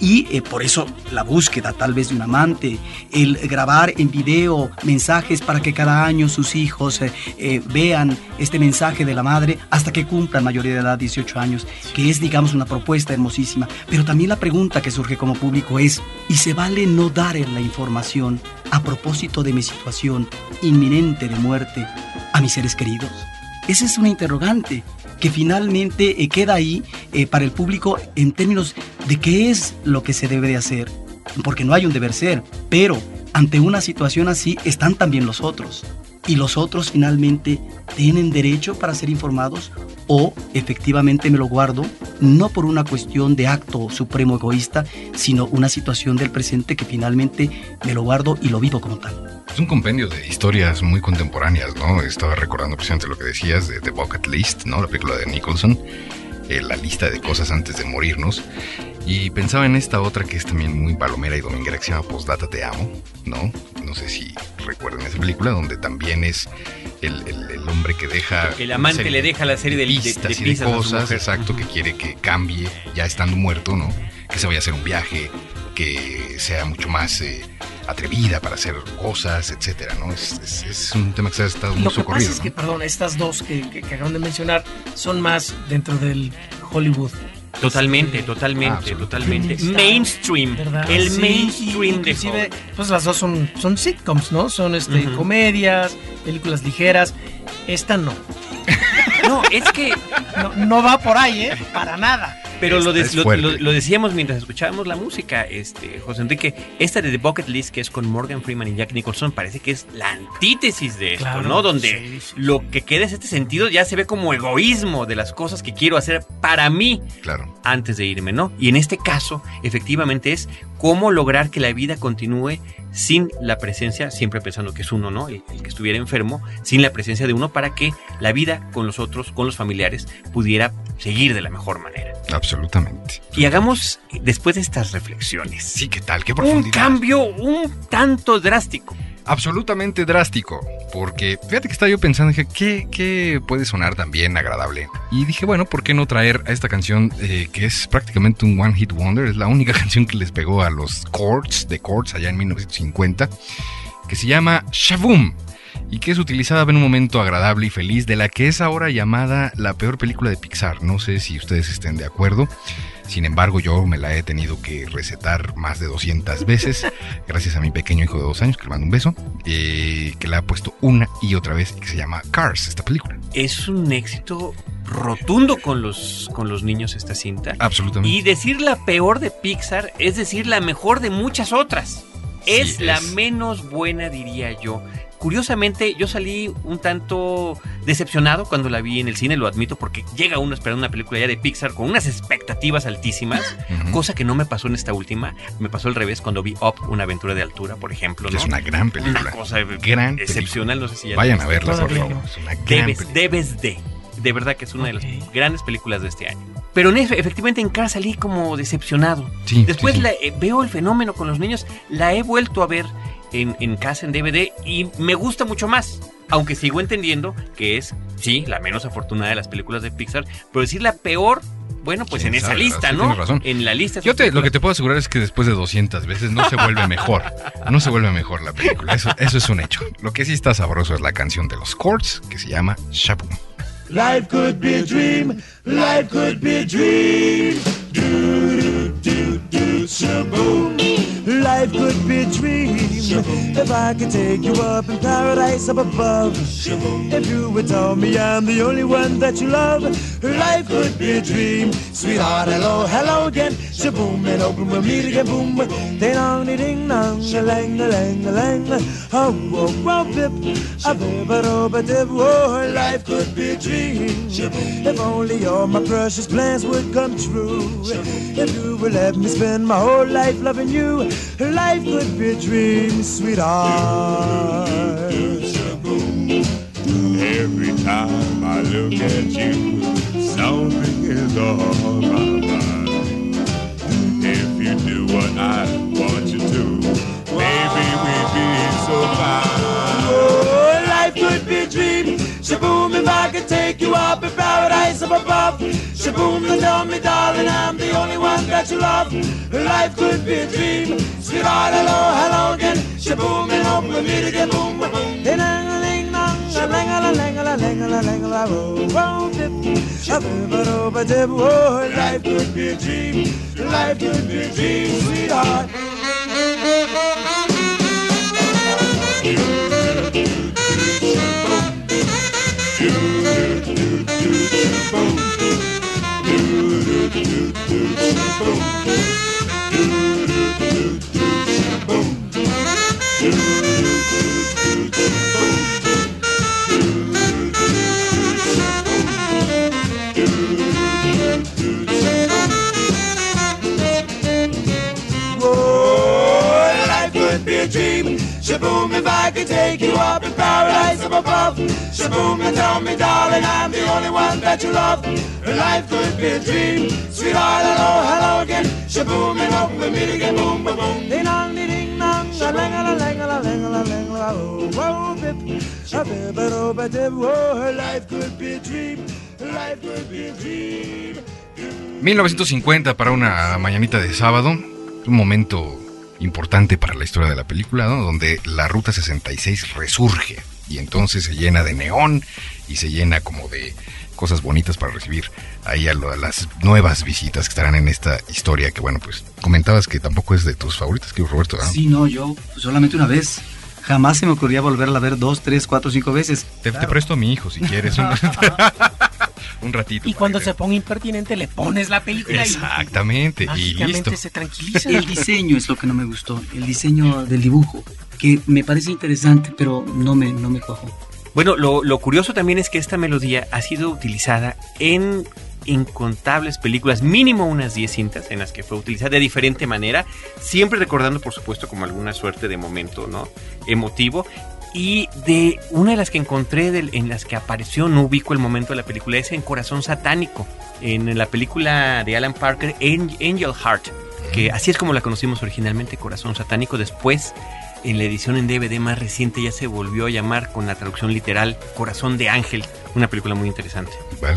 y eh, por eso la búsqueda tal vez de un amante, el grabar en video mensajes para que cada año sus hijos eh, eh, vean este mensaje de la madre hasta que cumplan mayoría de edad, 18 años, que es digamos una propuesta hermosísima. Pero también la pregunta que surge como público es, ¿y se vale no dar la información a propósito de mi situación inminente de muerte a mis seres queridos? Esa es una interrogante que finalmente eh, queda ahí eh, para el público en términos de qué es lo que se debe de hacer, porque no hay un deber ser, pero ante una situación así están también los otros. Y los otros finalmente tienen derecho para ser informados o efectivamente me lo guardo no por una cuestión de acto supremo egoísta, sino una situación del presente que finalmente me lo guardo y lo vivo como tal. Es un compendio de historias muy contemporáneas, ¿no? Estaba recordando precisamente lo que decías de The Bucket List, ¿no? La película de Nicholson, eh, la lista de cosas antes de morirnos. Y pensaba en esta otra que es también muy palomera y dominguera que se llama Postdata Te Amo, ¿no? No sé si recuerdan esa película donde también es el, el- el hombre que deja... El amante le deja la serie de, de, de pistas y de cosas, exacto, que quiere que cambie ya estando muerto, ¿no? Que se vaya a hacer un viaje, que sea mucho más eh, atrevida para hacer cosas, etcétera, ¿no? Es, es- es un tema que se ha estado muy Lo que pasa socorrido, es ¿no? que, perdón, estas dos que, que, que acaban de mencionar son más dentro del Hollywood. Totalmente, Este, totalmente, totalmente. Está- Mainstream. ¿verdad? El Sí, mainstream de inclusive, Hollywood. pues las dos son, son sitcoms, ¿no? Son este, comedias, películas ligeras. Esta no. No, es que no, no va por ahí, ¿eh? Para nada. Pero lo, es lo, fuerte. lo- lo decíamos mientras escuchábamos la música, este, José Enrique. Esta de The Bucket List, que es con Morgan Freeman y Jack Nicholson, parece que es la antítesis de esto, Claro, ¿no? Donde sí, sí. lo que queda es este sentido, ya se ve como egoísmo de las cosas que quiero hacer para mí Claro. antes de irme, ¿no? Y en este caso, efectivamente, es cómo lograr que la vida continúe sin la presencia, siempre pensando que es uno, ¿no? El, el que estuviera enfermo, sin la presencia de uno para que la vida con los otros, con los familiares, pudiera seguir de la mejor manera. Absolutamente. Y hagamos, después de estas reflexiones, Sí, ¿qué tal? ¿Qué un profundidad? cambio un tanto drástico. absolutamente drástico. Porque fíjate que estaba yo pensando, dije, ¿qué, qué puede sonar también agradable? Y dije, bueno, ¿por qué no traer a esta canción eh, que es prácticamente un One Hit Wonder? Es la única canción que les pegó a los Chords, de Chords, allá en 1950, que se llama Shaboom. Y que es utilizada en un momento agradable y feliz de la que es ahora llamada la peor película de Pixar. No sé si ustedes estén de acuerdo. Sin embargo, yo me la he tenido que recetar más de 200 veces, gracias a mi pequeño hijo de dos años, que le mando un beso, eh, que la ha puesto una y otra vez que se llama Cars, esta película. Es un éxito rotundo con los, con los niños esta cinta. Absolutamente. Y decir la peor de Pixar es decir la mejor de muchas otras. Es la menos buena, diría yo. Curiosamente, yo salí un tanto decepcionado cuando la vi en el cine, lo admito, porque llega uno esperando una película ya de Pixar con unas expectativas altísimas, cosa que no me pasó en esta última. Me pasó al revés cuando vi Up, una aventura de altura, por ejemplo. Es una gran película. Una cosa Gran excepcional, no sé si ya la Vayan a verla, por favor. Es una gran Debes, película. debes de. De verdad que es una de las grandes películas de este año. Pero en efe- efectivamente en Cars salí como decepcionado. Sí, Después sí, sí. la- eh, veo el fenómeno con los niños, la he vuelto a ver en, en casa en DVD y me gusta mucho más. Aunque sigo entendiendo que es, sí, la menos afortunada de las películas de Pixar, pero decir la peor, bueno, pues ¿Quién en esa sabe? lista, Sí, ¿no? tienes razón. En la lista. Yo te, lo que te puedo asegurar es que después de 200 veces no se vuelve mejor. No se vuelve mejor la película. Eso, eso es un hecho. Lo que sí está sabroso es la canción de los Chords que se llama Shaboom. Life could be a dream. Life could be a dream. Do, do, do, do, shaboom. Life could be a dream. If I could take you up in paradise up above. If you would tell me I'm the only one that you love. Life could be a dream. Sweetheart, hello, hello again. Shaboom, and open we'll meet again. Boom. Ding dong, ding dong, a lang, a lang, a lang. Oh, oh, oh, bip. A bip, a. Oh, life could be a dream. If only all my precious plans would come true. If you would let me spend my whole life loving you, life could be a dream, sweetheart. Every time I look at you, something is on my mind. If you do what I want you to, maybe we'd be so fine. Oh, life could be a dream. Shaboom, if I could take you up in paradise. up above. Shaboom, they tell me, darling, I'm the only one that you love. Life could be a dream. Sweetheart, hello, hello again. Shaboom, and hope we meet again. Boom, boom, boom. Ding, ding, ding, lang, oh, oh, dip. A a oh, life could be a dream. Life could be a dream, sweetheart. Oh, Shaboom, if I. Life could be a dream. Sweetheart, hello, hello again. Shaboom, and hope we meet. Boom, boom, boom. Ding dong, ding ding dong. A lang, a lang, a lang, a lang, a oh, oh, bip. A bip, a do, ba, dip. Oh, life could be a dream. Life could be a dream. 1950 para una mañanita de sábado, un momento importante para la historia de la película, ¿no? donde la Ruta 66 resurge y entonces se llena de neón y se llena como de cosas bonitas para recibir ahí a, lo- a las nuevas visitas que estarán en esta historia que bueno, pues comentabas que tampoco es de tus favoritas, que Roberto, ¿no? Sí, no, yo solamente una vez. Jamás se me ocurría volverla a ver dos, tres, cuatro, cinco veces. Te, te presto a mi hijo si quieres. Un, ratito. Y cuando se ponga impertinente le pones la película y Exactamente, y mágicamente listo. se tranquiliza. El diseño es lo que no me gustó. El diseño del dibujo, que me parece interesante, pero no me, no me cuajó. Bueno, lo, lo curioso también es que esta melodía ha sido utilizada en incontables películas, mínimo unas 10 cintas en las que fue utilizada de diferente manera, siempre recordando por supuesto como alguna suerte de momento, ¿no? emotivo. Y de una de las que encontré del- en las que apareció, no ubico el momento de la película, es en Corazón Satánico, en la película de Alan Parker, Ang- Angel Heart, que así es como la conocimos originalmente, Corazón Satánico. Después, en la edición en DVD más reciente, ya se volvió a llamar con la traducción literal Corazón de Ángel, una película muy interesante.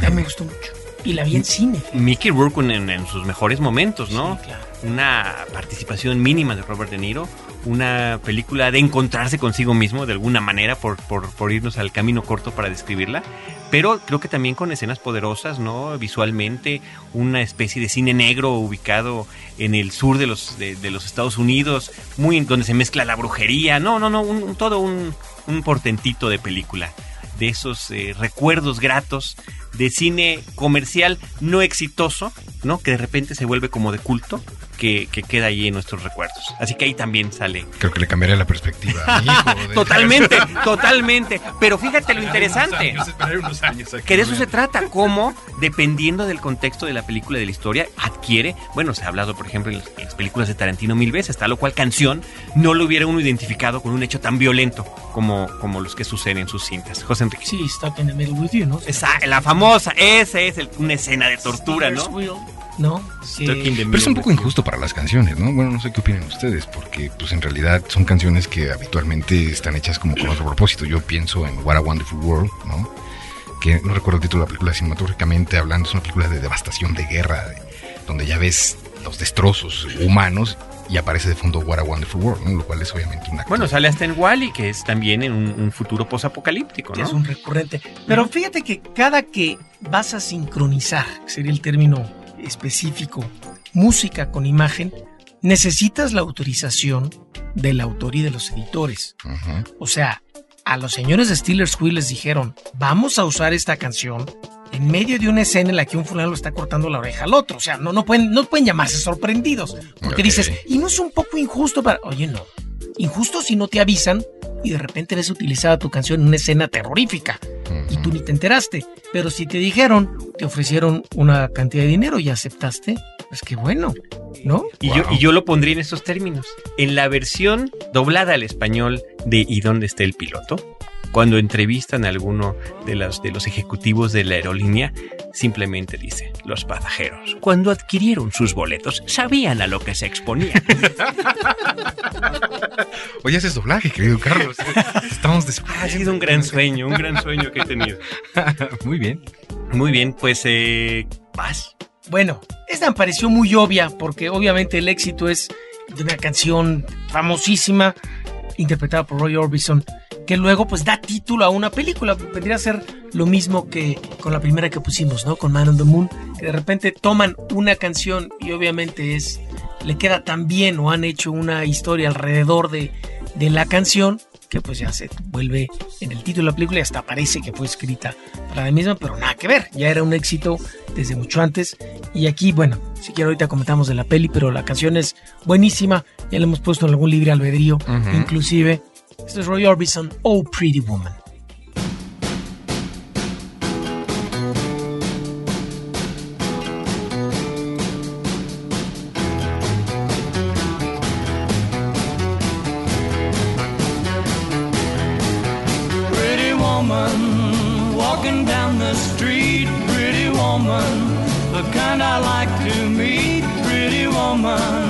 A mí me gustó mucho. Y la vi en cine. Mickey Rourke en, en sus mejores momentos, ¿no? Una participación mínima de Robert De Niro, una película de encontrarse consigo mismo de alguna manera por, por, por irnos al camino corto para describirla, pero creo que también con escenas poderosas, ¿no? Visualmente, una especie de cine negro ubicado en el sur de los, de, los Estados Unidos, muy donde se mezcla la brujería, no, no, no, un, un- todo un, un portentito de película de esos eh, recuerdos gratos de cine comercial no exitoso, ¿no? Que de repente se vuelve como de culto, que, que queda ahí en nuestros recuerdos. Así que ahí también sale. Creo que le cambiaré la perspectiva a mi hijo. de- totalmente, totalmente. Pero fíjate lo interesante. Unos años, esperaré unos años a Que de eso se trata, cómo, dependiendo del contexto de la película, de la historia, adquiere, bueno, se ha hablado, por ejemplo, en las, en las películas de Tarantino mil veces, tal o cual canción, no lo hubiera uno identificado con un hecho tan violento como, como los que suceden en sus cintas. José Enrique. Sí, Stuck in the Middle with You, ¿no? Esa, la famosa, esa es el- una escena de tortura, ¿no? ¿No? The Pero es un poco injusto para las canciones, ¿no? Bueno, no sé qué opinan ustedes, porque pues en realidad son canciones que habitualmente están hechas como con otro propósito. Yo pienso en What a Wonderful World, ¿no? Que no recuerdo el título de la película cinematográficamente hablando, es una película de devastación, de guerra, de- donde ya ves los destrozos humanos y aparece de fondo What a Wonderful World, ¿no? Lo cual es obviamente una Bueno, sale hasta en Wally, que es también en un, un futuro posapocalíptico, ¿no? es un recurrente. Pero fíjate que cada que vas a sincronizar, que sería el término específico, música con imagen, necesitas la autorización del autor y de los editores. O sea, a los señores de Steelers Wheel les dijeron, vamos a usar esta canción en medio de una escena en la que un fulano está cortando la oreja al otro. O sea, no, no, pueden, no pueden llamarse sorprendidos. Porque dices, y no es un poco injusto para... Oye, no. Injusto si no te avisan y de repente ves utilizada tu canción en una escena terrorífica y tú ni te enteraste. Pero si te dijeron, te ofrecieron una cantidad de dinero y aceptaste, pues qué bueno, ¿no? Y, yo, y yo lo pondría en estos términos. En la versión doblada al español de ¿Y dónde está el piloto? Cuando entrevistan a alguno de los, de los ejecutivos de la aerolínea, simplemente dice, los pasajeros, cuando adquirieron sus boletos, sabían a lo que se exponían. Oye, haces doblaje, querido Carlos. Estamos ha sido un gran sueño, un gran sueño que he tenido. Muy bien. Muy bien, pues eh, vas. Bueno, esta me pareció muy obvia porque obviamente el éxito es de una canción famosísima interpretada por Roy Orbison que luego pues da título a una película. Vendría a ser lo mismo que con la primera que pusimos, ¿no? Con Man on the Moon, que de repente toman una canción y obviamente es le queda tan bien o han hecho una historia alrededor de, de la canción que pues ya se vuelve en el título de la película y hasta parece que fue escrita para la misma, pero nada que ver, ya era un éxito desde mucho antes y aquí, bueno, si quiero ahorita comentamos de la peli, pero la canción es buenísima, ya la hemos puesto en algún libre albedrío, inclusive. Esto es Roy Orbison, Oh Pretty Woman. Pretty woman, walking down the street. Pretty woman, the kind I like to meet. Pretty woman,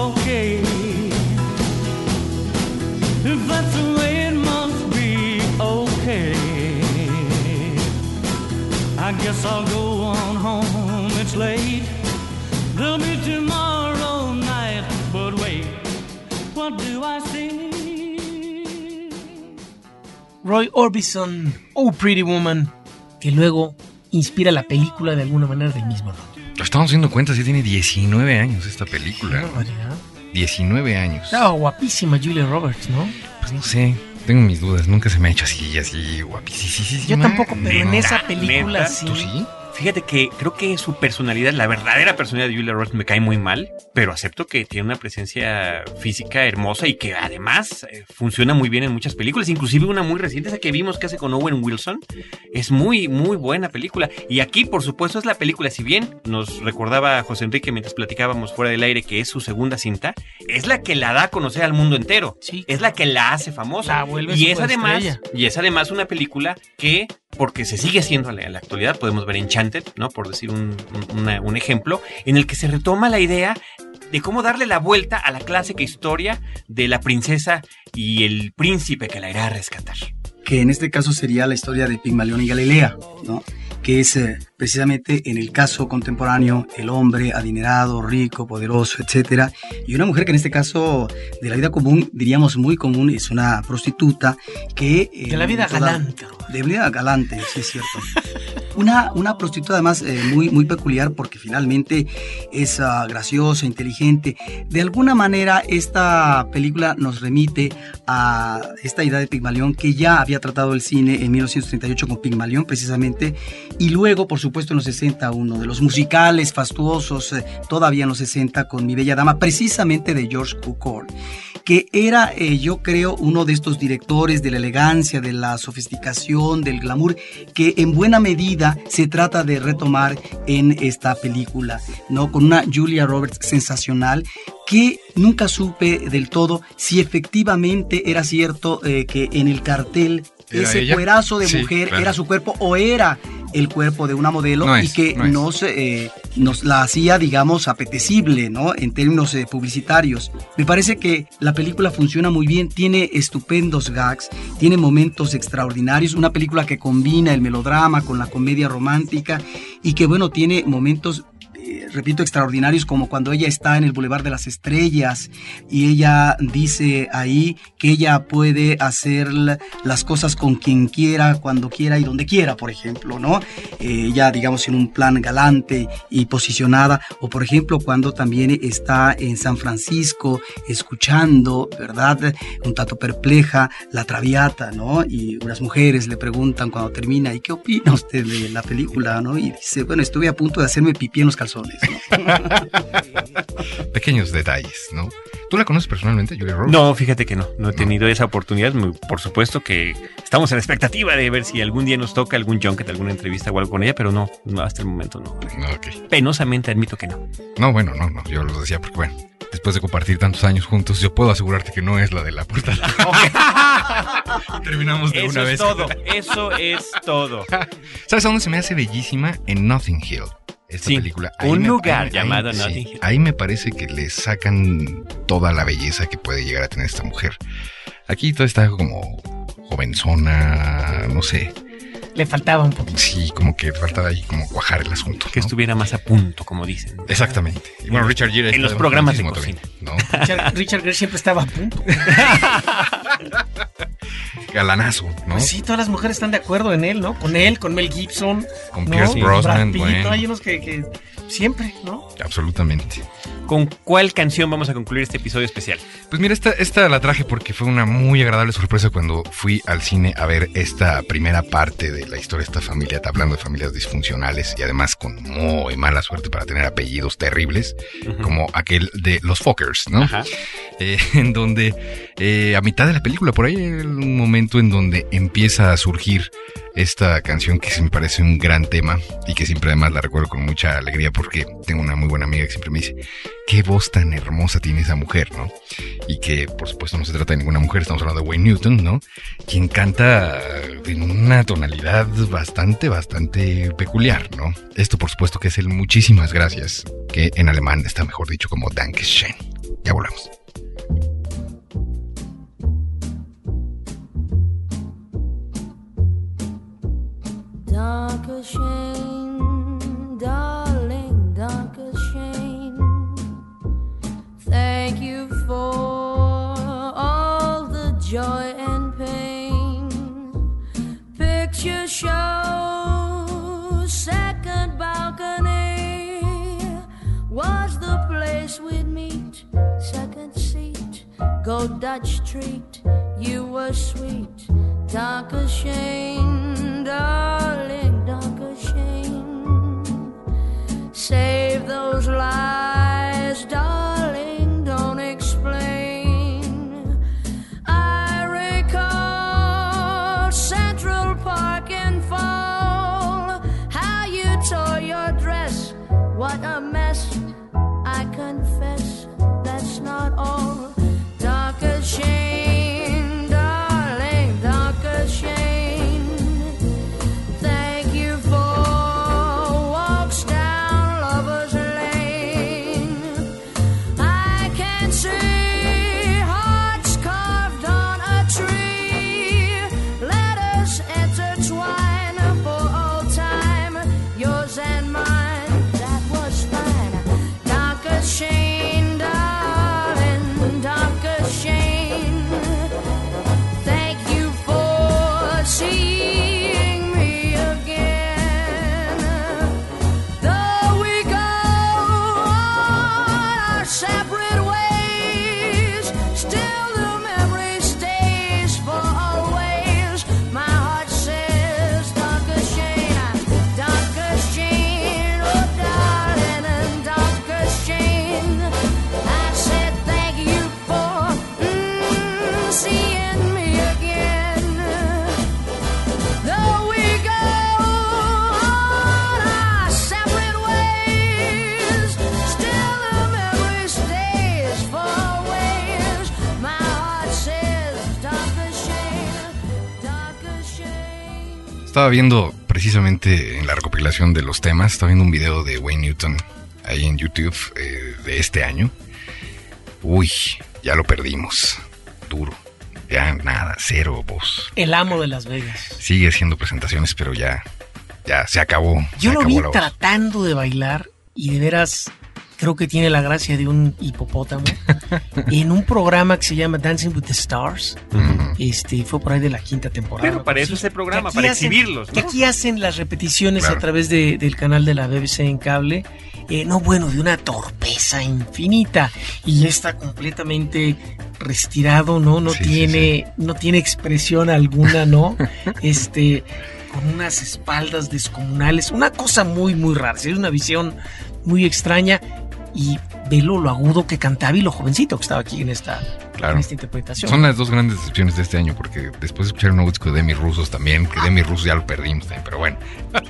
Okay. That's the way it must be, okay. I guess I'll go on home, it's late. There'll be tomorrow night, but wait, what do I see? Roy Orbison, Oh Pretty Woman, que luego inspira la película de alguna manera del mismo nombre. Estamos dando cuenta, sí tiene 19 años esta película. 19 años. Estaba guapísima Julia Roberts, ¿no? Pues no sé, tengo mis dudas. Nunca se me ha hecho así, así guapísima. Yo tampoco, pero en esa película ¿Neta? sí. ¿Tú sí? Fíjate que creo que su personalidad, la verdadera personalidad de Julia Roberts me cae muy mal, pero acepto que tiene una presencia física hermosa y que además eh, funciona muy bien en muchas películas, inclusive una muy reciente, esa que vimos que hace con Owen Wilson, es muy, muy buena película. Y aquí, por supuesto, es la película, si bien nos recordaba José Enrique mientras platicábamos fuera del aire que es su segunda cinta, es la que la da a conocer al mundo entero. Es la que la hace famosa. La vuelve y es además, y es además una película que, porque se sigue haciendo en la, actualidad, podemos ver Enchanted, ¿no? Por decir un ejemplo, en el que se retoma la idea de cómo darle la vuelta a la clásica historia de la princesa y el príncipe que la irá a rescatar. que en este caso sería la historia de Pigmalión y Galilea, ¿no? que es eh, precisamente en el caso contemporáneo el hombre adinerado, rico, poderoso, etcétera, y una mujer que en este caso de la vida común, diríamos muy común, es una prostituta que... eh, De la vida toda- galante. De vida galante, sí es cierto. Una, una prostituta además eh, muy, muy peculiar porque finalmente es ah, graciosa, inteligente. De alguna manera esta película nos remite a esta idea de Pigmalión que ya había tratado el cine en 1938 con Pigmalión precisamente y luego por supuesto en los 60 uno de los musicales fastuosos eh, todavía en los 60 con Mi Bella Dama precisamente de George Cukor. que era, eh, yo creo, uno de estos directores de la elegancia, de la sofisticación, del glamour, que en buena medida se trata de retomar en esta película, ¿no? Con una Julia Roberts sensacional que nunca supe del todo si efectivamente era cierto eh, que en el cartel ¿Era ese cuerazo de Sí, mujer claro. era su cuerpo o era el cuerpo de una modelo No y que no nos, eh, nos la hacía, digamos, apetecible, ¿no? En términos eh, publicitarios. Me parece que la película funciona muy bien, tiene estupendos gags, tiene momentos extraordinarios, una película que combina el melodrama con la comedia romántica y que, bueno, tiene momentos eh, repito, extraordinarios como cuando ella está en el Boulevard de las Estrellas y ella dice ahí que ella puede hacer la- las cosas con quien quiera, cuando quiera y donde quiera, por ejemplo, ¿no? Eh, ella, digamos, en un plan galante y posicionada, o por ejemplo, cuando también está en San Francisco escuchando, ¿verdad? Un tanto perpleja la traviata, ¿no? Y unas mujeres le preguntan cuando termina, ¿y qué opina usted de la película, ¿no? Y dice, bueno, estuve a punto de hacerme pipí en los calzones. Pequeños detalles, ¿no? ¿Tú la conoces personalmente, Julia Roberts? No, fíjate que no, no he tenido esa oportunidad. Por supuesto que estamos en la expectativa de ver si algún día nos toca algún junket, alguna entrevista o algo con ella, pero no, no, hasta el momento no. Ok. Penosamente admito que no. No, bueno, no, no, yo lo decía porque, bueno, después de compartir tantos años juntos, yo puedo asegurarte que no es la de la puerta. Terminamos de Eso una es vez. todo, eso es todo. ¿Sabes a dónde se me hace bellísima? En Nothing Hill. Esta Sí, película. un me- lugar ahí- llamado ahí- Notting sí, Hill. ahí me parece que le sacan toda la belleza que puede llegar a tener esta mujer. Aquí todo está como jovenzona, no sé. Le faltaba un poco. Sí, como que faltaba ahí como cuajar el asunto. Que estuviera más a punto, como dicen. Exactamente. Y bueno, Richard Gere En los programas de cocina. también, ¿no? Richard, Richard Gere siempre estaba a punto. Galanazo, ¿no? Pues sí, todas las mujeres están de acuerdo en él, ¿no? Con él, con Mel Gibson. Con ¿no? Pierce Brosnan, Brad Pitt, bueno. Hay unos que, que siempre, ¿no? Absolutamente. ¿Con cuál canción vamos a concluir este episodio especial? Pues mira, esta, esta la traje porque fue una muy agradable sorpresa cuando fui al cine a ver esta primera parte de la historia de esta familia, está hablando de familias disfuncionales y además con muy mala suerte para tener apellidos terribles, como aquel de los Fockers, ¿no? Eh, en donde eh, a mitad de la película, por ahí hay un momento en donde empieza a surgir esta canción que me parece un gran tema y que siempre además la recuerdo con mucha alegría porque tengo una muy buena amiga que siempre me dice, qué voz tan hermosa tiene esa mujer, ¿no? Y que por supuesto no se trata de ninguna mujer, estamos hablando de Wayne Newton, ¿no? Quien canta en una tonalidad bastante, bastante peculiar, ¿no? Esto por supuesto que es el muchísimas gracias, que en alemán está mejor dicho como Dankeschön. Ya volvemos. Dankeschön, darling, Dankeschön. Thank you for all the joy and pain. Picture show, second balcony was the place we'd meet. Second seat, go Dutch treat. You were sweet, Dankeschön, darling, Dankeschön. Save those lies, viendo precisamente en la recopilación de los temas, estaba viendo un video de Wayne Newton ahí en YouTube eh, de este año. Uy, ya lo perdimos. Duro. Ya nada, cero voz. El amo de Las Vegas. Sigue haciendo presentaciones, pero ya, ya se acabó. Yo se lo acabó vi tratando de bailar y de veras creo que tiene la gracia de un hipopótamo en un programa que se llama Dancing with the Stars. Este fue por ahí de la quinta temporada. Pero para eso es el programa, Que para hacen- exhibirlos, que ¿no? aquí hacen las repeticiones Claro. a través de- del canal de la BBC en cable. Eh, no, bueno, de una torpeza infinita. Y está completamente retirado, ¿no? No Sí, sí, tiene, no tiene expresión alguna, ¿no? este, con unas espaldas descomunales. Una cosa muy, muy rara. Es una visión muy extraña. Y velo lo agudo que cantaba y lo jovencito que estaba aquí en esta, Claro. en esta interpretación. Son las dos grandes decepciones de este año, porque después de escuchar un nuevo disco de Demi Rusos también, que Demi Rusos ya lo perdimos también, pero bueno.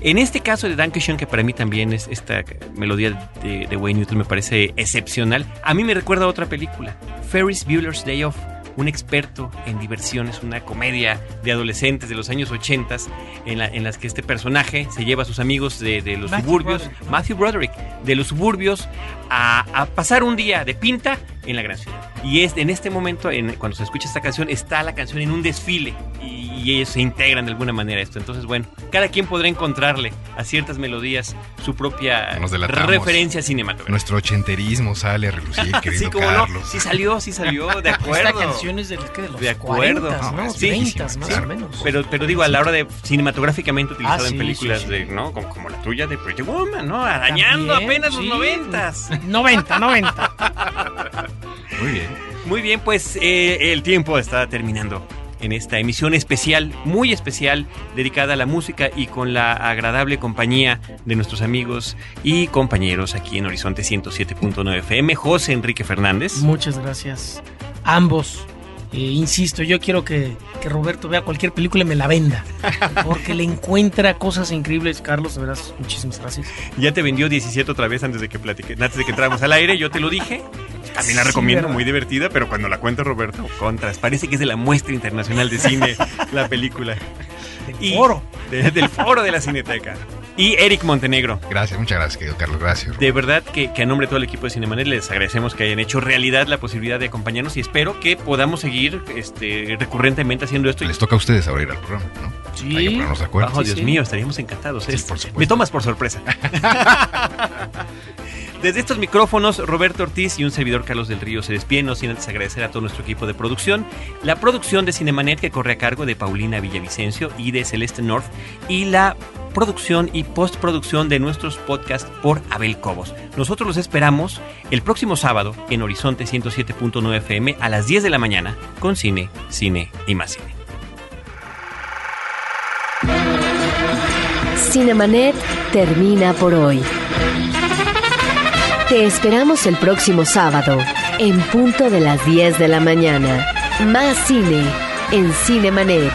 En este caso de Dankeschön, que para mí también es esta melodía de, de Wayne Newton me parece excepcional, a mí me recuerda a otra película, Ferris Bueller's Day Off, un experto en diversiones, una comedia de adolescentes de los años 80 en, la- en las que este personaje se lleva a sus amigos de, de los Matthew suburbios, Broderick. Matthew Broderick, de los suburbios a, a pasar un día de pinta en la gran ciudad. Y es en este momento, en- cuando se escucha esta canción, está la canción en un desfile y, y ellos se integran de alguna manera a esto. Entonces, bueno, cada quien podrá encontrarle a ciertas melodías su propia referencia cinematográfica. Nuestro ochenterismo sale a relucir, querido Sí, como Carlos. no, sí salió, sí salió, de Esta acuerdo. canción es de, ¿qué? de los De acuerdo. 40, ¿no? Sí, 30 más sí. o menos. Pero, pero digo, a la hora de cinematográficamente utilizado Ah, sí, en películas sí, sí. de, ¿no? Como, como la tuya de Pretty Woman, ¿no? Arañando También, apenas sí. los noventas. 90, 90. Muy bien. Muy bien, pues eh, el tiempo está terminando en esta emisión especial, muy especial, dedicada a la música y con la agradable compañía de nuestros amigos y compañeros aquí en Horizonte 107.9 FM, José Enrique Fernández. Muchas gracias. Ambos. Eh, insisto, yo quiero que, que Roberto vea cualquier película y me la venda. Porque le encuentra cosas increíbles. Carlos, de veras, muchísimas gracias. Ya te vendió 17 otra vez antes de que platique, antes de que entráramos al aire, yo te lo dije. También la Sí, recomiendo, ¿verdad? muy divertida, pero cuando la cuenta Roberto, contras. Parece que es de la muestra internacional de cine la película. Del foro. de- del foro de la Cineteca. Y Eric Montenegro. Gracias, muchas gracias, querido Carlos, gracias. De verdad que, que a nombre de todo el equipo de Cinemanet les agradecemos que hayan hecho realidad la posibilidad de acompañarnos y espero que podamos seguir este, recurrentemente haciendo esto. Les toca a ustedes abrir al programa, ¿no? Sí. Hay que ponernos de acuerdo. Oh, Dios mío, estaríamos encantados. Sí, por supuesto. Me tomas por sorpresa. Desde estos micrófonos, Roberto Ortiz y un servidor Carlos del Río se despiden, no sin antes agradecer a todo nuestro equipo de producción, la producción de Cinemanet que corre a cargo de Paulina Villavicencio y de Celeste North, y la producción y postproducción de nuestros podcasts por Abel Cobos. Nosotros los esperamos el próximo sábado en Horizonte 107.9 FM a las 10 de la mañana con cine, cine y más cine. Cinemanet termina por hoy. Te esperamos el próximo sábado, en punto de las 10 de la mañana. Más cine en Cinemanet.